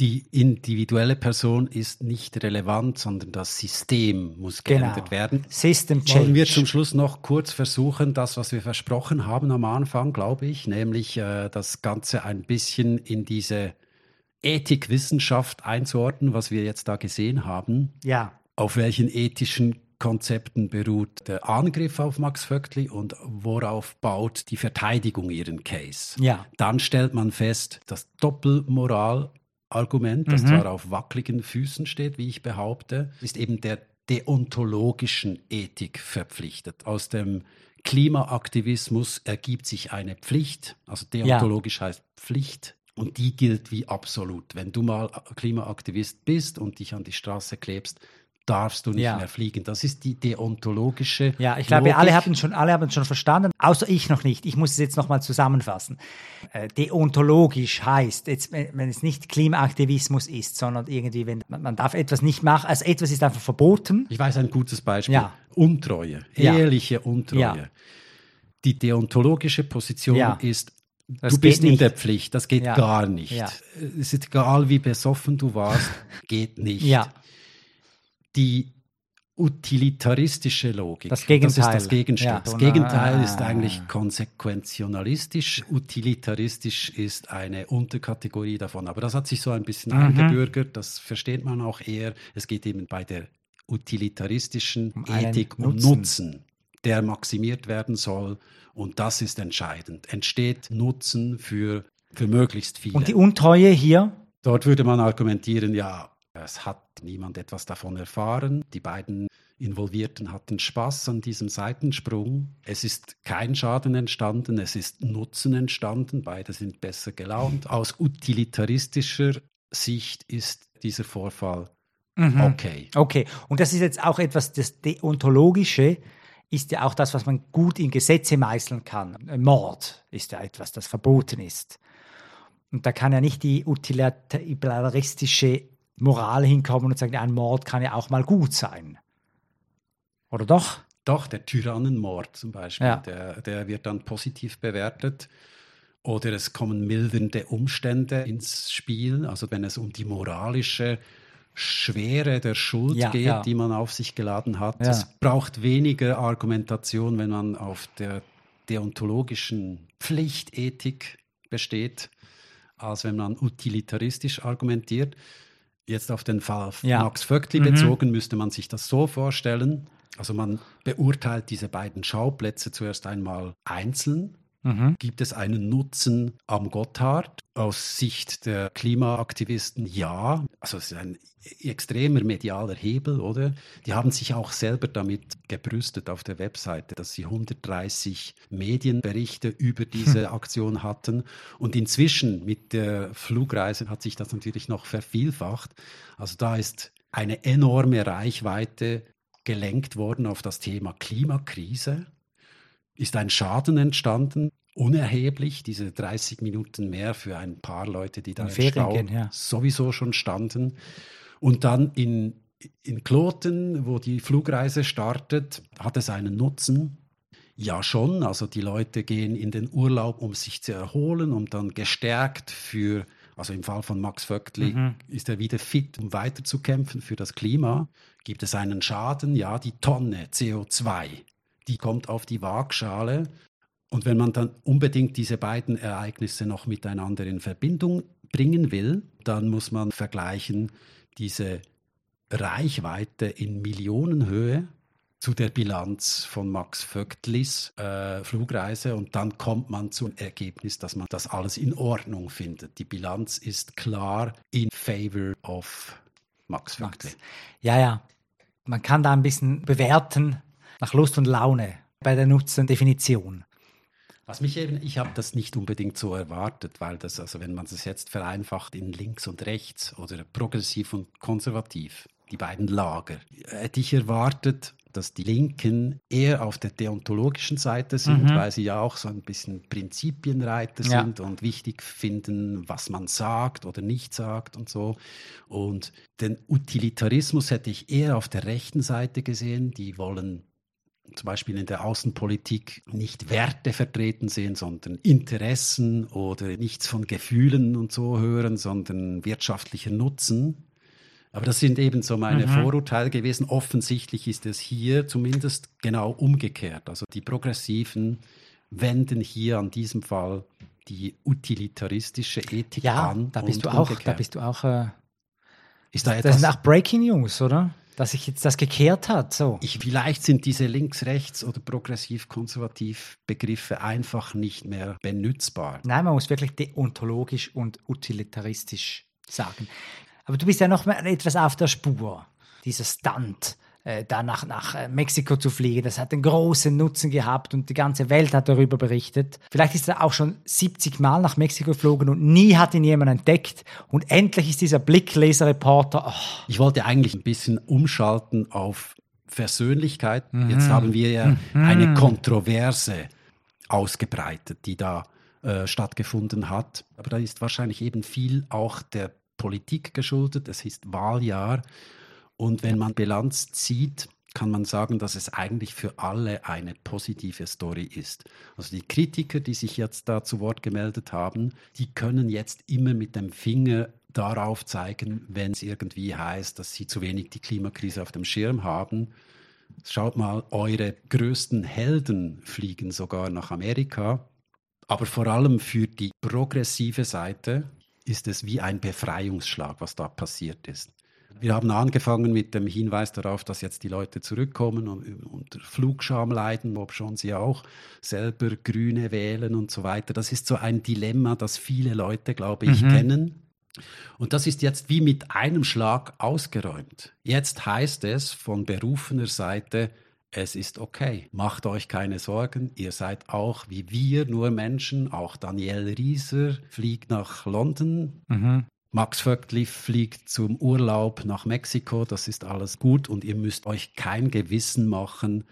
die individuelle Person ist nicht relevant, sondern das System muss genau. geändert werden. System Change. Wollen wir zum Schluss noch kurz versuchen, das, was wir versprochen haben am Anfang, glaube ich, nämlich äh, das Ganze ein bisschen in diese Ethikwissenschaft einzuordnen, was wir jetzt da gesehen haben. Ja. Auf welchen ethischen Konzepten beruht der Angriff auf Max Vöckli und worauf baut die Verteidigung ihren Case? Ja. Dann stellt man fest, dass Doppelmoral Argument, das mhm. zwar auf wackeligen Füßen steht, wie ich behaupte, ist eben der deontologischen Ethik verpflichtet. Aus dem Klimaaktivismus ergibt sich eine Pflicht, also deontologisch ja. heißt Pflicht, und die gilt wie absolut. Wenn du mal Klimaaktivist bist und dich an die Straße klebst, darfst du nicht ja. mehr fliegen. Das ist die deontologische. Ja, ich glaube, Logik. alle haben schon, alle haben schon verstanden, außer ich noch nicht. Ich muss es jetzt nochmal zusammenfassen. Äh, deontologisch heißt, jetzt, wenn es nicht Klimaaktivismus ist, sondern irgendwie, wenn man, man, darf etwas nicht machen, also etwas ist einfach verboten. Ich weiß ein gutes Beispiel. Ja. Untreue, ehrliche Untreue. Ja. Die deontologische Position ist, das du bist in der Pflicht, das geht gar nicht. Es ist egal, wie besoffen du warst, geht nicht. Ja die utilitaristische Logik. Das Gegenteil. Das ist das Gegenstück. Ja, das Gegenteil ist eigentlich konsequentionalistisch. Utilitaristisch ist eine Unterkategorie davon. Aber das hat sich so ein bisschen mhm. eingebürgert. Das versteht man auch eher. Es geht eben bei der utilitaristischen um Ethik um Nutzen. Nutzen, der maximiert werden soll. Und das ist entscheidend. Entsteht Nutzen für, für möglichst viele. Und die Untreue hier? Dort würde man argumentieren, ja, es hat niemand etwas davon erfahren. Die beiden Involvierten hatten Spaß an diesem Seitensprung. Es ist kein Schaden entstanden, es ist Nutzen entstanden. Beide sind besser gelaunt. Aus utilitaristischer Sicht ist dieser Vorfall mhm. okay. Okay, und das ist jetzt auch etwas, das Deontologische ist ja auch das, was man gut in Gesetze meißeln kann. Mord ist ja etwas, das verboten ist. Und da kann ja nicht die utilitaristische Moral hinkommen und sagen, ein Mord kann ja auch mal gut sein. Oder doch? Doch, der Tyrannenmord zum Beispiel, ja. der, der wird dann positiv bewertet. Oder es kommen mildernde Umstände ins Spiel, also wenn es um die moralische Schwere der Schuld ja, geht, ja. die man auf sich geladen hat. Es braucht weniger Argumentation, wenn man auf der deontologischen Pflichtethik besteht, als wenn man utilitaristisch argumentiert. Jetzt auf den Fall ja. Max Vöckli mhm. bezogen, müsste man sich das so vorstellen. Also man beurteilt diese beiden Schauplätze zuerst einmal einzeln. Mhm. Gibt es einen Nutzen am Gotthard? Aus Sicht der Klimaaktivisten ja. Also es ist ein extremer medialer Hebel, oder? Die haben sich auch selber damit gebrüstet auf der Webseite, dass sie 130 Medienberichte über diese Aktion hatten. Und inzwischen mit der Flugreise hat sich das natürlich noch vervielfacht. Also da ist eine enorme Reichweite gelenkt worden auf das Thema Klimakrise. Ist ein Schaden entstanden, unerheblich, diese 30 Minuten mehr für ein paar Leute, die da im Stau ja. sowieso schon standen. Und dann in, in Kloten, wo die Flugreise startet, hat es einen Nutzen. Ja, schon. Also die Leute gehen in den Urlaub, um sich zu erholen, um dann gestärkt für, also im Fall von Max Vöckli, mhm. ist er wieder fit, um weiterzukämpfen für das Klima. Gibt es einen Schaden? Ja, die Tonne CO2, die kommt auf die Waagschale. Und wenn man dann unbedingt diese beiden Ereignisse noch miteinander in Verbindung bringen will, dann muss man vergleichen, diese Reichweite in Millionenhöhe zu der Bilanz von Max Vögtlis äh, Flugreise und dann kommt man zum Ergebnis, dass man das alles in Ordnung findet. Die Bilanz ist klar in favor of Max Vögtli. Ja, ja. Man kann da ein bisschen bewerten nach Lust und Laune. bei der Nutzendefinition. Was mich eben, ich habe das nicht unbedingt so erwartet, weil das, also wenn man das jetzt vereinfacht in links und rechts oder progressiv und konservativ, die beiden Lager, hätte ich erwartet, dass die Linken eher auf der deontologischen Seite sind, mhm. weil sie ja auch so ein bisschen Prinzipienreiter ja. sind und wichtig finden, was man sagt oder nicht sagt und so. Und den Utilitarismus hätte ich eher auf der rechten Seite gesehen. Die wollen zum Beispiel in der Außenpolitik nicht Werte vertreten sehen, sondern Interessen oder nichts von Gefühlen und so hören, sondern wirtschaftlicher Nutzen. Aber das sind eben so meine mhm. Vorurteile gewesen. Offensichtlich ist es hier zumindest genau umgekehrt. Also die Progressiven wenden hier an diesem Fall die utilitaristische Ethik ja, an. Da bist du auch, da bist du auch. Äh, ist da etwas? Das sind auch Breaking News, oder? Dass sich jetzt das gekehrt hat. So. Ich, vielleicht sind diese links-rechts oder progressiv-konservativ Begriffe einfach nicht mehr benützbar. Nein, man muss wirklich deontologisch und utilitaristisch sagen. Aber du bist ja noch etwas auf der Spur, dieser Stunt äh, da nach, nach äh, Mexiko zu fliegen. Das hat einen großen Nutzen gehabt und die ganze Welt hat darüber berichtet. Vielleicht ist er auch schon 70 Mal nach Mexiko geflogen und nie hat ihn jemand entdeckt. Und endlich ist dieser Blickleser-Reporter. Oh. Ich wollte eigentlich ein bisschen umschalten auf Versöhnlichkeit. Mhm. Jetzt haben wir ja mhm. eine Kontroverse ausgebreitet, die da äh, stattgefunden hat. Aber da ist wahrscheinlich eben viel auch der Politik geschuldet. Es ist Wahljahr. Und wenn man Bilanz zieht, kann man sagen, dass es eigentlich für alle eine positive Story ist. Also die Kritiker, die sich jetzt da zu Wort gemeldet haben, die können jetzt immer mit dem Finger darauf zeigen, wenn es irgendwie heißt, dass sie zu wenig die Klimakrise auf dem Schirm haben. Schaut mal, eure größten Helden fliegen sogar nach Amerika. Aber vor allem für die progressive Seite ist es wie ein Befreiungsschlag, was da passiert ist. Wir haben angefangen mit dem Hinweis darauf, dass jetzt die Leute zurückkommen und unter Flugscham leiden, ob schon sie auch selber Grüne wählen und so weiter. Das ist so ein Dilemma, das viele Leute, glaube ich, mhm. kennen. Und das ist jetzt wie mit einem Schlag ausgeräumt. Jetzt heißt es von berufener Seite, es ist okay. Macht euch keine Sorgen. Ihr seid auch wie wir nur Menschen. Auch Daniel Rieser fliegt nach London. Mhm. Max Vögtli fliegt zum Urlaub nach Mexiko. Das ist alles gut und ihr müsst euch kein Gewissen machen.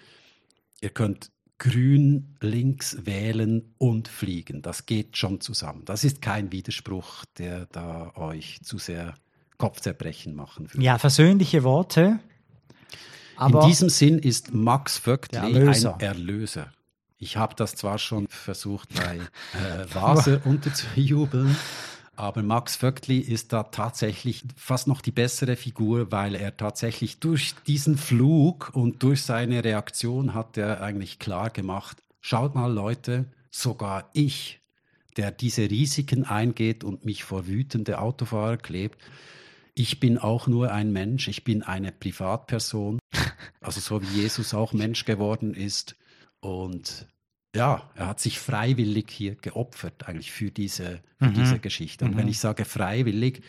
Ihr könnt grün links wählen und fliegen. Das geht schon zusammen. Das ist kein Widerspruch, der da euch zu sehr Kopfzerbrechen machen würde. Ja, versöhnliche Worte. Aber In diesem Sinn ist Max Vögtli Erlöser. ein Erlöser. Ich habe das zwar schon versucht bei äh, Vaser unterzujubeln, aber Max Vögtli ist da tatsächlich fast noch die bessere Figur, weil er tatsächlich durch diesen Flug und durch seine Reaktion hat er eigentlich klar gemacht, schaut mal Leute, sogar ich, der diese Risiken eingeht und mich vor wütende Autofahrer klebt, ich bin auch nur ein Mensch, ich bin eine Privatperson, also so wie Jesus auch Mensch geworden ist. Und ja, er hat sich freiwillig hier geopfert, eigentlich für diese, für mhm. diese Geschichte. Und mhm. wenn ich sage freiwillig,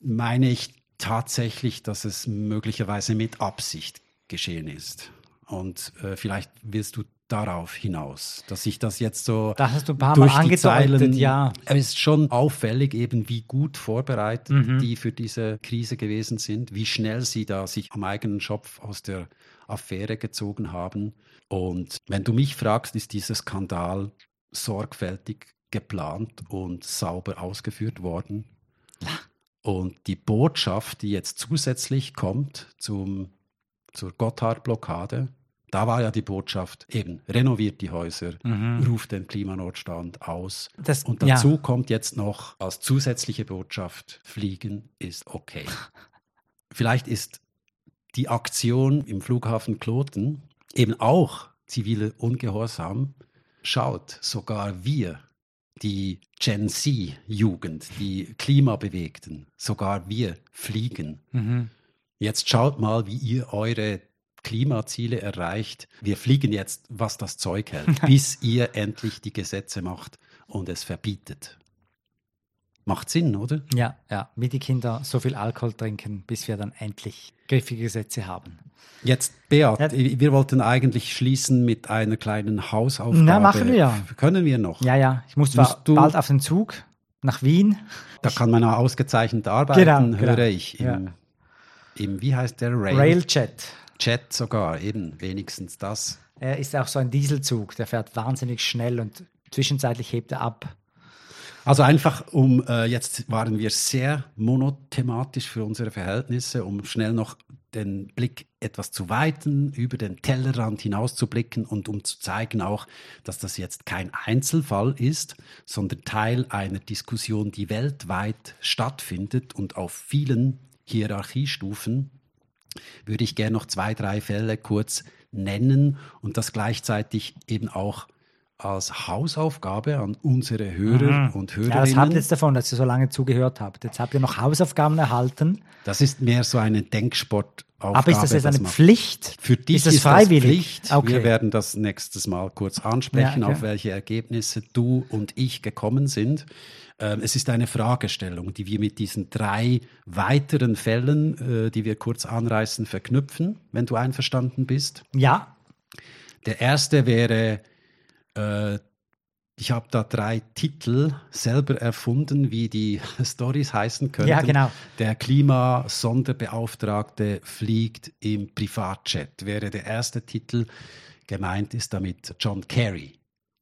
meine ich tatsächlich, dass es möglicherweise mit Absicht geschehen ist. Und äh, vielleicht willst du darauf hinaus, dass sich das jetzt so das hast du ein paar Mal angedeutet, Zeilen, ja. Es ist schon auffällig, eben wie gut vorbereitet mhm. die für diese Krise gewesen sind, wie schnell sie da sich am eigenen Schopf aus der Affäre gezogen haben. Und wenn du mich fragst, ist dieser Skandal sorgfältig geplant und sauber ausgeführt worden. Ja. Und die Botschaft, die jetzt zusätzlich kommt zum, zur Gotthard-Blockade, da war ja die Botschaft eben, renoviert die Häuser, mhm. ruft den Klimanotstand aus. Das, und dazu ja. kommt jetzt noch als zusätzliche Botschaft, Fliegen ist okay. Vielleicht ist die Aktion im Flughafen Kloten eben auch zivile Ungehorsam. Schaut, sogar wir, die Gen Z-Jugend, die Klimabewegten, sogar wir fliegen. Mhm. Jetzt schaut mal, wie ihr eure Klimaziele erreicht. Wir fliegen jetzt, was das Zeug hält, bis ihr endlich die Gesetze macht und es verbietet. Macht Sinn, oder? Ja, ja. Wie die Kinder so viel Alkohol trinken, bis wir dann endlich griffige Gesetze haben. Jetzt, Beat, Ja. wir wollten eigentlich schließen mit einer kleinen Hausaufgabe. Na, machen wir. Können wir noch? Ja, ja. Ich muss zwar du- bald auf den Zug nach Wien. Da kann man auch ausgezeichnet arbeiten, Genau, genau. höre ich. Im, Ja. im, wie heißt der? Rail? Railjet. Chat sogar, eben, wenigstens das. Er ist auch so ein Dieselzug, der fährt wahnsinnig schnell und zwischenzeitlich hebt er ab. Also einfach um, äh, jetzt waren wir sehr monothematisch für unsere Verhältnisse, um schnell noch den Blick etwas zu weiten, über den Tellerrand hinaus zu blicken und um zu zeigen auch, dass das jetzt kein Einzelfall ist, sondern Teil einer Diskussion, die weltweit stattfindet und auf vielen Hierarchiestufen würde ich gerne noch zwei, drei Fälle kurz nennen und das gleichzeitig eben auch als Hausaufgabe an unsere Hörer und Mhm. Ja, das Hörerinnen. habt ihr jetzt davon, dass ihr so lange zugehört habt. Jetzt habt ihr noch Hausaufgaben erhalten. Das ist mehr so eine Denksportaufgabe. Aber ist das jetzt eine Pflicht? Für dich ist das freiwillig? Pflicht. Okay. Wir werden das nächstes Mal kurz ansprechen, Ja, okay. auf welche Ergebnisse du und ich gekommen sind. Ähm, es ist eine Fragestellung, die wir mit diesen drei weiteren Fällen, äh, die wir kurz anreißen, verknüpfen, wenn du einverstanden bist. Ja, Der erste wäre, äh, ich habe da drei Titel selber erfunden, wie die Stories heißen könnten. Ja, genau. Der Klimasonderbeauftragte fliegt im Privatjet wäre der erste Titel. Gemeint ist damit John Kerry.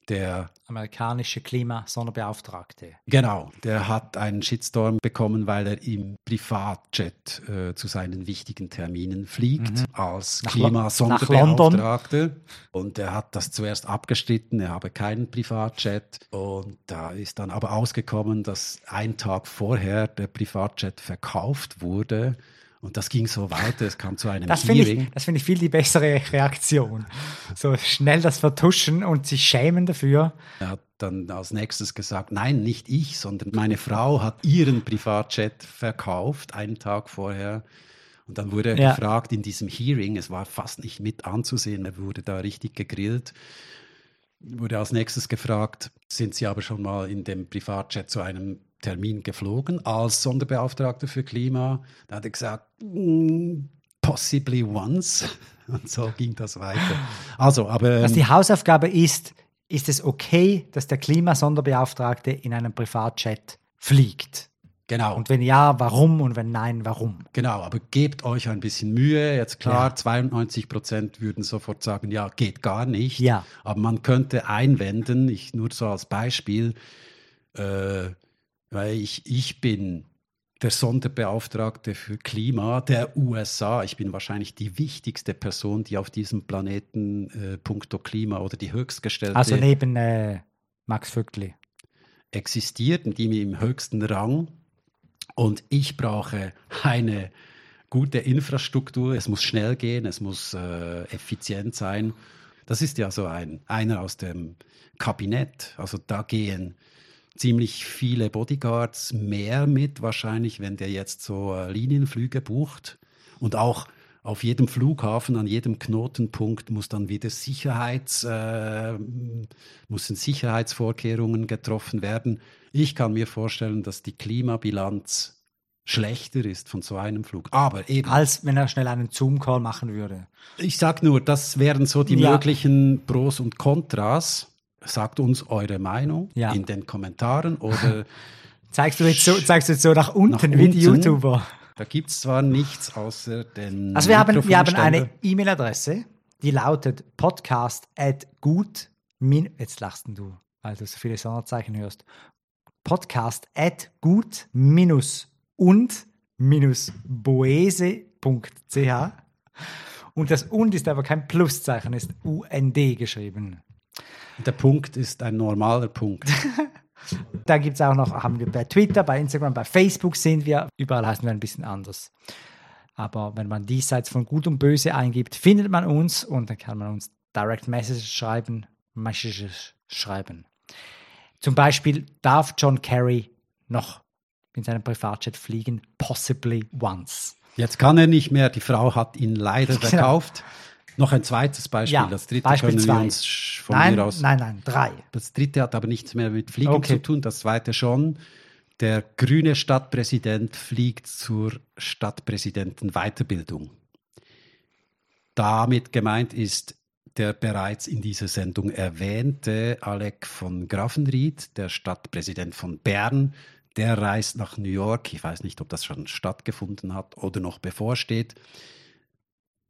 Der amerikanische Klimasonderbeauftragte. Genau, der hat einen Shitstorm bekommen, weil er im Privatjet äh, zu seinen wichtigen Terminen fliegt als Mhm. Lo- Klimasonderbeauftragte. Und er hat das zuerst abgestritten, er habe keinen Privatjet. Und da ist dann aber ausgekommen, dass ein Tag vorher der Privatjet verkauft wurde. Und das ging so weiter, es kam zu einem Das finde Hearing. ich, das finde ich viel die bessere Reaktion. So schnell das vertuschen und sich schämen dafür. Er hat dann als nächstes gesagt, nein, nicht ich, sondern meine Frau hat ihren Privatjet verkauft, einen Tag vorher. Und dann wurde er Ja. gefragt in diesem Hearing, es war fast nicht mit anzusehen, er wurde da richtig gegrillt, wurde als nächstes gefragt, sind Sie aber schon mal in dem Privatjet zu einem Termin geflogen als Sonderbeauftragter für Klima? Da hat er gesagt, "Mm, possibly once. Und so ging das weiter. Also, aber Was die Hausaufgabe ist, ist es okay, dass der Klimasonderbeauftragte in einem Privatjet fliegt? genau. Und wenn ja, warum? Und wenn nein, warum? Genau, aber gebt euch ein bisschen Mühe. Jetzt klar, Ja. 92 Prozent würden sofort sagen, ja, geht gar nicht. Ja. Aber man könnte einwenden, ich nur so als Beispiel, äh, weil ich, ich bin der Sonderbeauftragte für Klima der USA. Ich bin wahrscheinlich die wichtigste Person, die auf diesem Planeten äh, puncto Klima oder die höchstgestellte Also neben äh, Max Vögtli. existiert und die mir im höchsten Rang. Und ich brauche eine gute Infrastruktur. Es muss schnell gehen, es muss äh, effizient sein. Das ist ja so ein, einer aus dem Kabinett. Also da gehen ziemlich viele Bodyguards mehr mit, wahrscheinlich, wenn der jetzt so äh, Linienflüge bucht. Und auch auf jedem Flughafen, an jedem Knotenpunkt muss dann wieder Sicherheits, äh, müssen Sicherheitsvorkehrungen getroffen werden. Ich kann mir vorstellen, dass die Klimabilanz schlechter ist von so einem Flug. Aber eben, Als wenn er schnell einen Zoom-Call machen würde. ich sag nur, das wären so die Ja. möglichen Pros und Kontras. Sagt uns eure Meinung Ja. in den Kommentaren oder Zeigst du jetzt so, zeigst du jetzt so nach unten, Nach wie die unten. YouTuber? da gibt es zwar nichts außer den Also wir haben, wir haben eine. E-Mail-Adresse, die lautet podcast at gut min jetzt lachst du, weil du so viele Sonderzeichen hörst. Podcast at gut minus und boese.ch und das und ist aber kein Pluszeichen, ist UND geschrieben. Der Punkt ist ein normaler Punkt. Da gibt es auch noch, haben wir bei Twitter, bei Instagram, bei Facebook sind wir. Überall heißen wir ein bisschen anders. Aber wenn man diesseits von Gut und Böse eingibt, findet man uns und dann kann man uns Direct Messages schreiben, Messages schreiben. Zum Beispiel darf John Kerry noch in seinem Privatjet fliegen, possibly once. Jetzt kann er nicht mehr, die Frau hat ihn leider Genau. verkauft. Noch ein zweites Beispiel. Ja, das dritte Beispiel können zwei. wir uns von nein, mir aus. nein, nein, drei. Das dritte hat aber nichts mehr mit Fliegen Okay. zu tun, das zweite schon. Der grüne Stadtpräsident fliegt zur Stadtpräsidentenweiterbildung. Damit gemeint ist der bereits in dieser Sendung erwähnte Alec von Grafenried, der Stadtpräsident von Bern, der reist nach New York. Ich weiß nicht, ob das schon stattgefunden hat oder noch bevorsteht.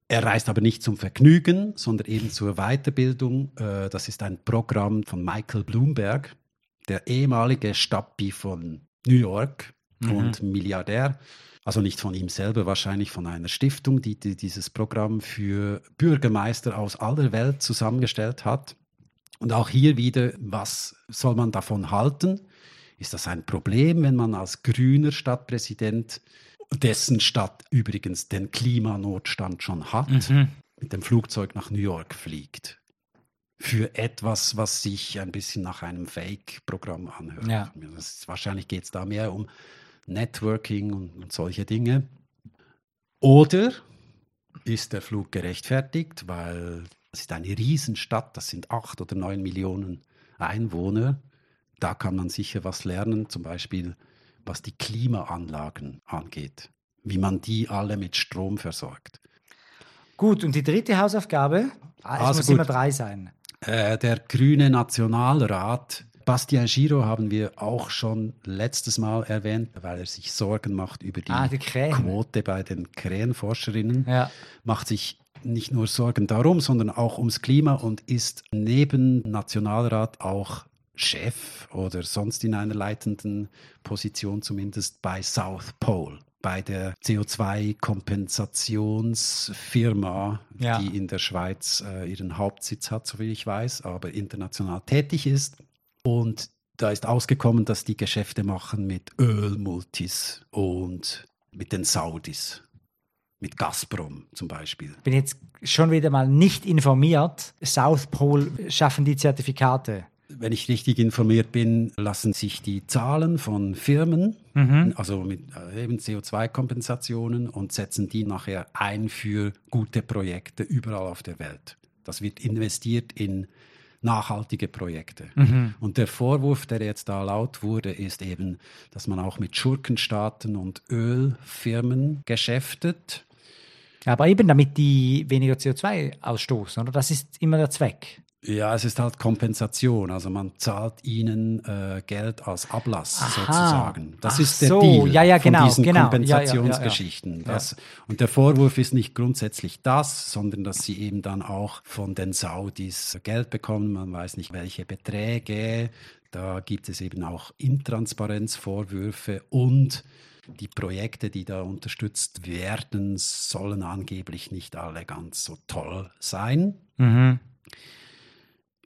Er reist aber nicht zum Vergnügen, sondern eben zur Weiterbildung. Äh, das ist ein Programm von Michael Bloomberg, der ehemalige Stappi von New York mhm. und Milliardär. Also nicht von ihm selber, wahrscheinlich von einer Stiftung, die, die dieses Programm für Bürgermeister aus aller Welt zusammengestellt hat. Und auch hier wieder, was soll man davon halten? Ist das ein Problem, wenn man als grüner Stadtpräsident, dessen Stadt übrigens den Klimanotstand schon hat, mhm. mit dem Flugzeug nach New York fliegt? Für etwas, was sich ein bisschen nach einem Fake-Programm anhört. Ja. Ist, wahrscheinlich geht es da mehr um Networking und, und solche Dinge. Oder ist der Flug gerechtfertigt, weil es ist eine Riesenstadt, das sind acht oder neun Millionen Einwohner. Da kann man sicher was lernen, zum Beispiel was die Klimaanlagen angeht, wie man die alle mit Strom versorgt. Gut, und die dritte Hausaufgabe, es also muss gut. immer drei sein. Äh, der grüne Nationalrat Bastian Giro haben wir auch schon letztes Mal erwähnt, weil er sich Sorgen macht über die, ah, die Quote bei den Krähenforscherinnen. Ja. Macht sich nicht nur Sorgen darum, sondern auch ums Klima und ist neben Nationalrat auch Chef oder sonst in einer leitenden Position zumindest bei South Pole bei der CO2-Kompensationsfirma, ja. die in der Schweiz äh, ihren Hauptsitz hat, so wie ich weiß, aber international tätig ist. Und da ist ausgekommen, dass die Geschäfte machen mit Ölmultis und mit den Saudis. Mit Gazprom zum Beispiel. Bin jetzt schon wieder mal nicht informiert. South Pole schaffen die Zertifikate. Wenn ich richtig informiert bin, lassen sich die Zahlen von Firmen, mhm. also mit äh, eben CO2-Kompensationen, und setzen die nachher ein für gute Projekte überall auf der Welt. Das wird investiert in nachhaltige Projekte. Mhm. Und der Vorwurf, der jetzt da laut wurde, ist eben, dass man auch mit Schurkenstaaten und Ölfirmen geschäftet. Aber eben damit die weniger CO2 ausstoßen, oder? Das ist immer der Zweck. Ja, es ist halt Kompensation. Also man zahlt ihnen äh, Geld als Ablass Aha. sozusagen. Das Ach ist der so. Deal ja, ja, genau, von diesen genau. Kompensationsgeschichten. Ja, ja, und der Vorwurf ist nicht grundsätzlich das, sondern dass sie eben dann auch von den Saudis Geld bekommen. Man weiß nicht, welche Beträge. Da gibt es eben auch Intransparenzvorwürfe und die Projekte, die da unterstützt werden, sollen angeblich nicht alle ganz so toll sein. Mhm.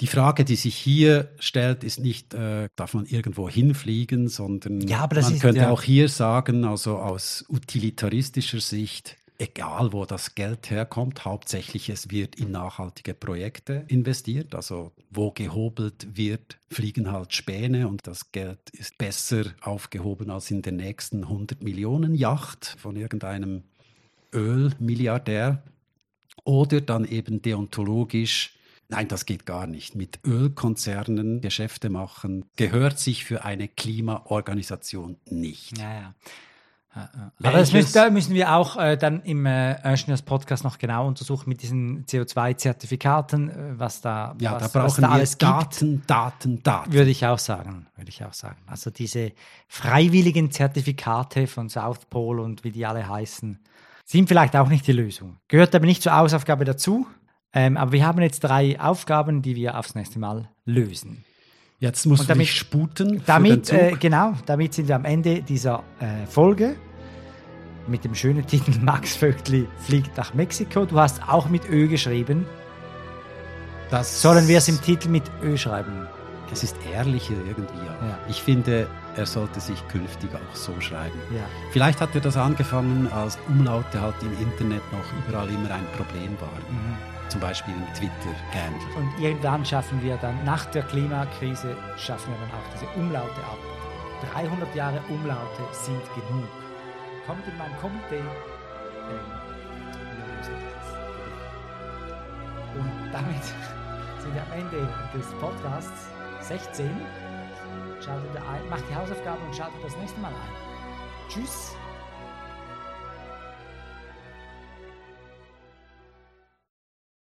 Die Frage, die sich hier stellt, ist nicht, äh, darf man irgendwo hinfliegen, sondern ja, man ist, könnte ja. auch hier sagen, also aus utilitaristischer Sicht, egal wo das Geld herkommt, hauptsächlich es wird in nachhaltige Projekte investiert. Also wo gehobelt wird, fliegen halt Späne und das Geld ist besser aufgehoben als in der nächsten 100 Millionen Yacht von irgendeinem Ölmilliardär. Oder dann eben deontologisch Nein, das geht gar nicht. Mit Ölkonzernen Geschäfte machen gehört sich für eine Klimaorganisation nicht. Ja, ja. Aber das müssen, da müssen wir auch äh, dann im äh, Ingenieurs-Podcast noch genau untersuchen mit diesen CO2-Zertifikaten, äh, was da, ja, was, da brauchen was da alles Daten, gibt. Daten, Daten. Würde ich auch sagen, würde ich auch sagen. Also diese freiwilligen Zertifikate von South Pole und wie die alle heißen, sind vielleicht auch nicht die Lösung. Gehört aber nicht zur Hausaufgabe dazu. Ähm, aber wir haben jetzt drei Aufgaben, die wir aufs nächste Mal lösen. Jetzt musst damit, du dich sputen. Damit, äh, genau, damit sind wir am Ende dieser äh, Folge mit dem schönen Titel Max Vögtli fliegt nach Mexiko. Du hast auch mit Ö geschrieben. Das Sollen wir es im Titel mit Ö schreiben? Es ist ehrlicher irgendwie. Ja. Ich finde, er sollte sich künftig auch so schreiben. Ja. Vielleicht hat er das angefangen, als Umlaute halt im Internet noch überall immer ein Problem waren. Mhm zum Beispiel im Twitter gehandelt. Und irgendwann schaffen wir dann, nach der Klimakrise, schaffen wir dann auch diese Umlaute ab. 300 Jahre Umlaute sind genug. Kommt in mein Komitee. Ähm, Und damit sind wir am Ende des Podcasts 16. Schaltet ein, macht die Hausaufgaben und schaltet das nächste Mal ein. Tschüss!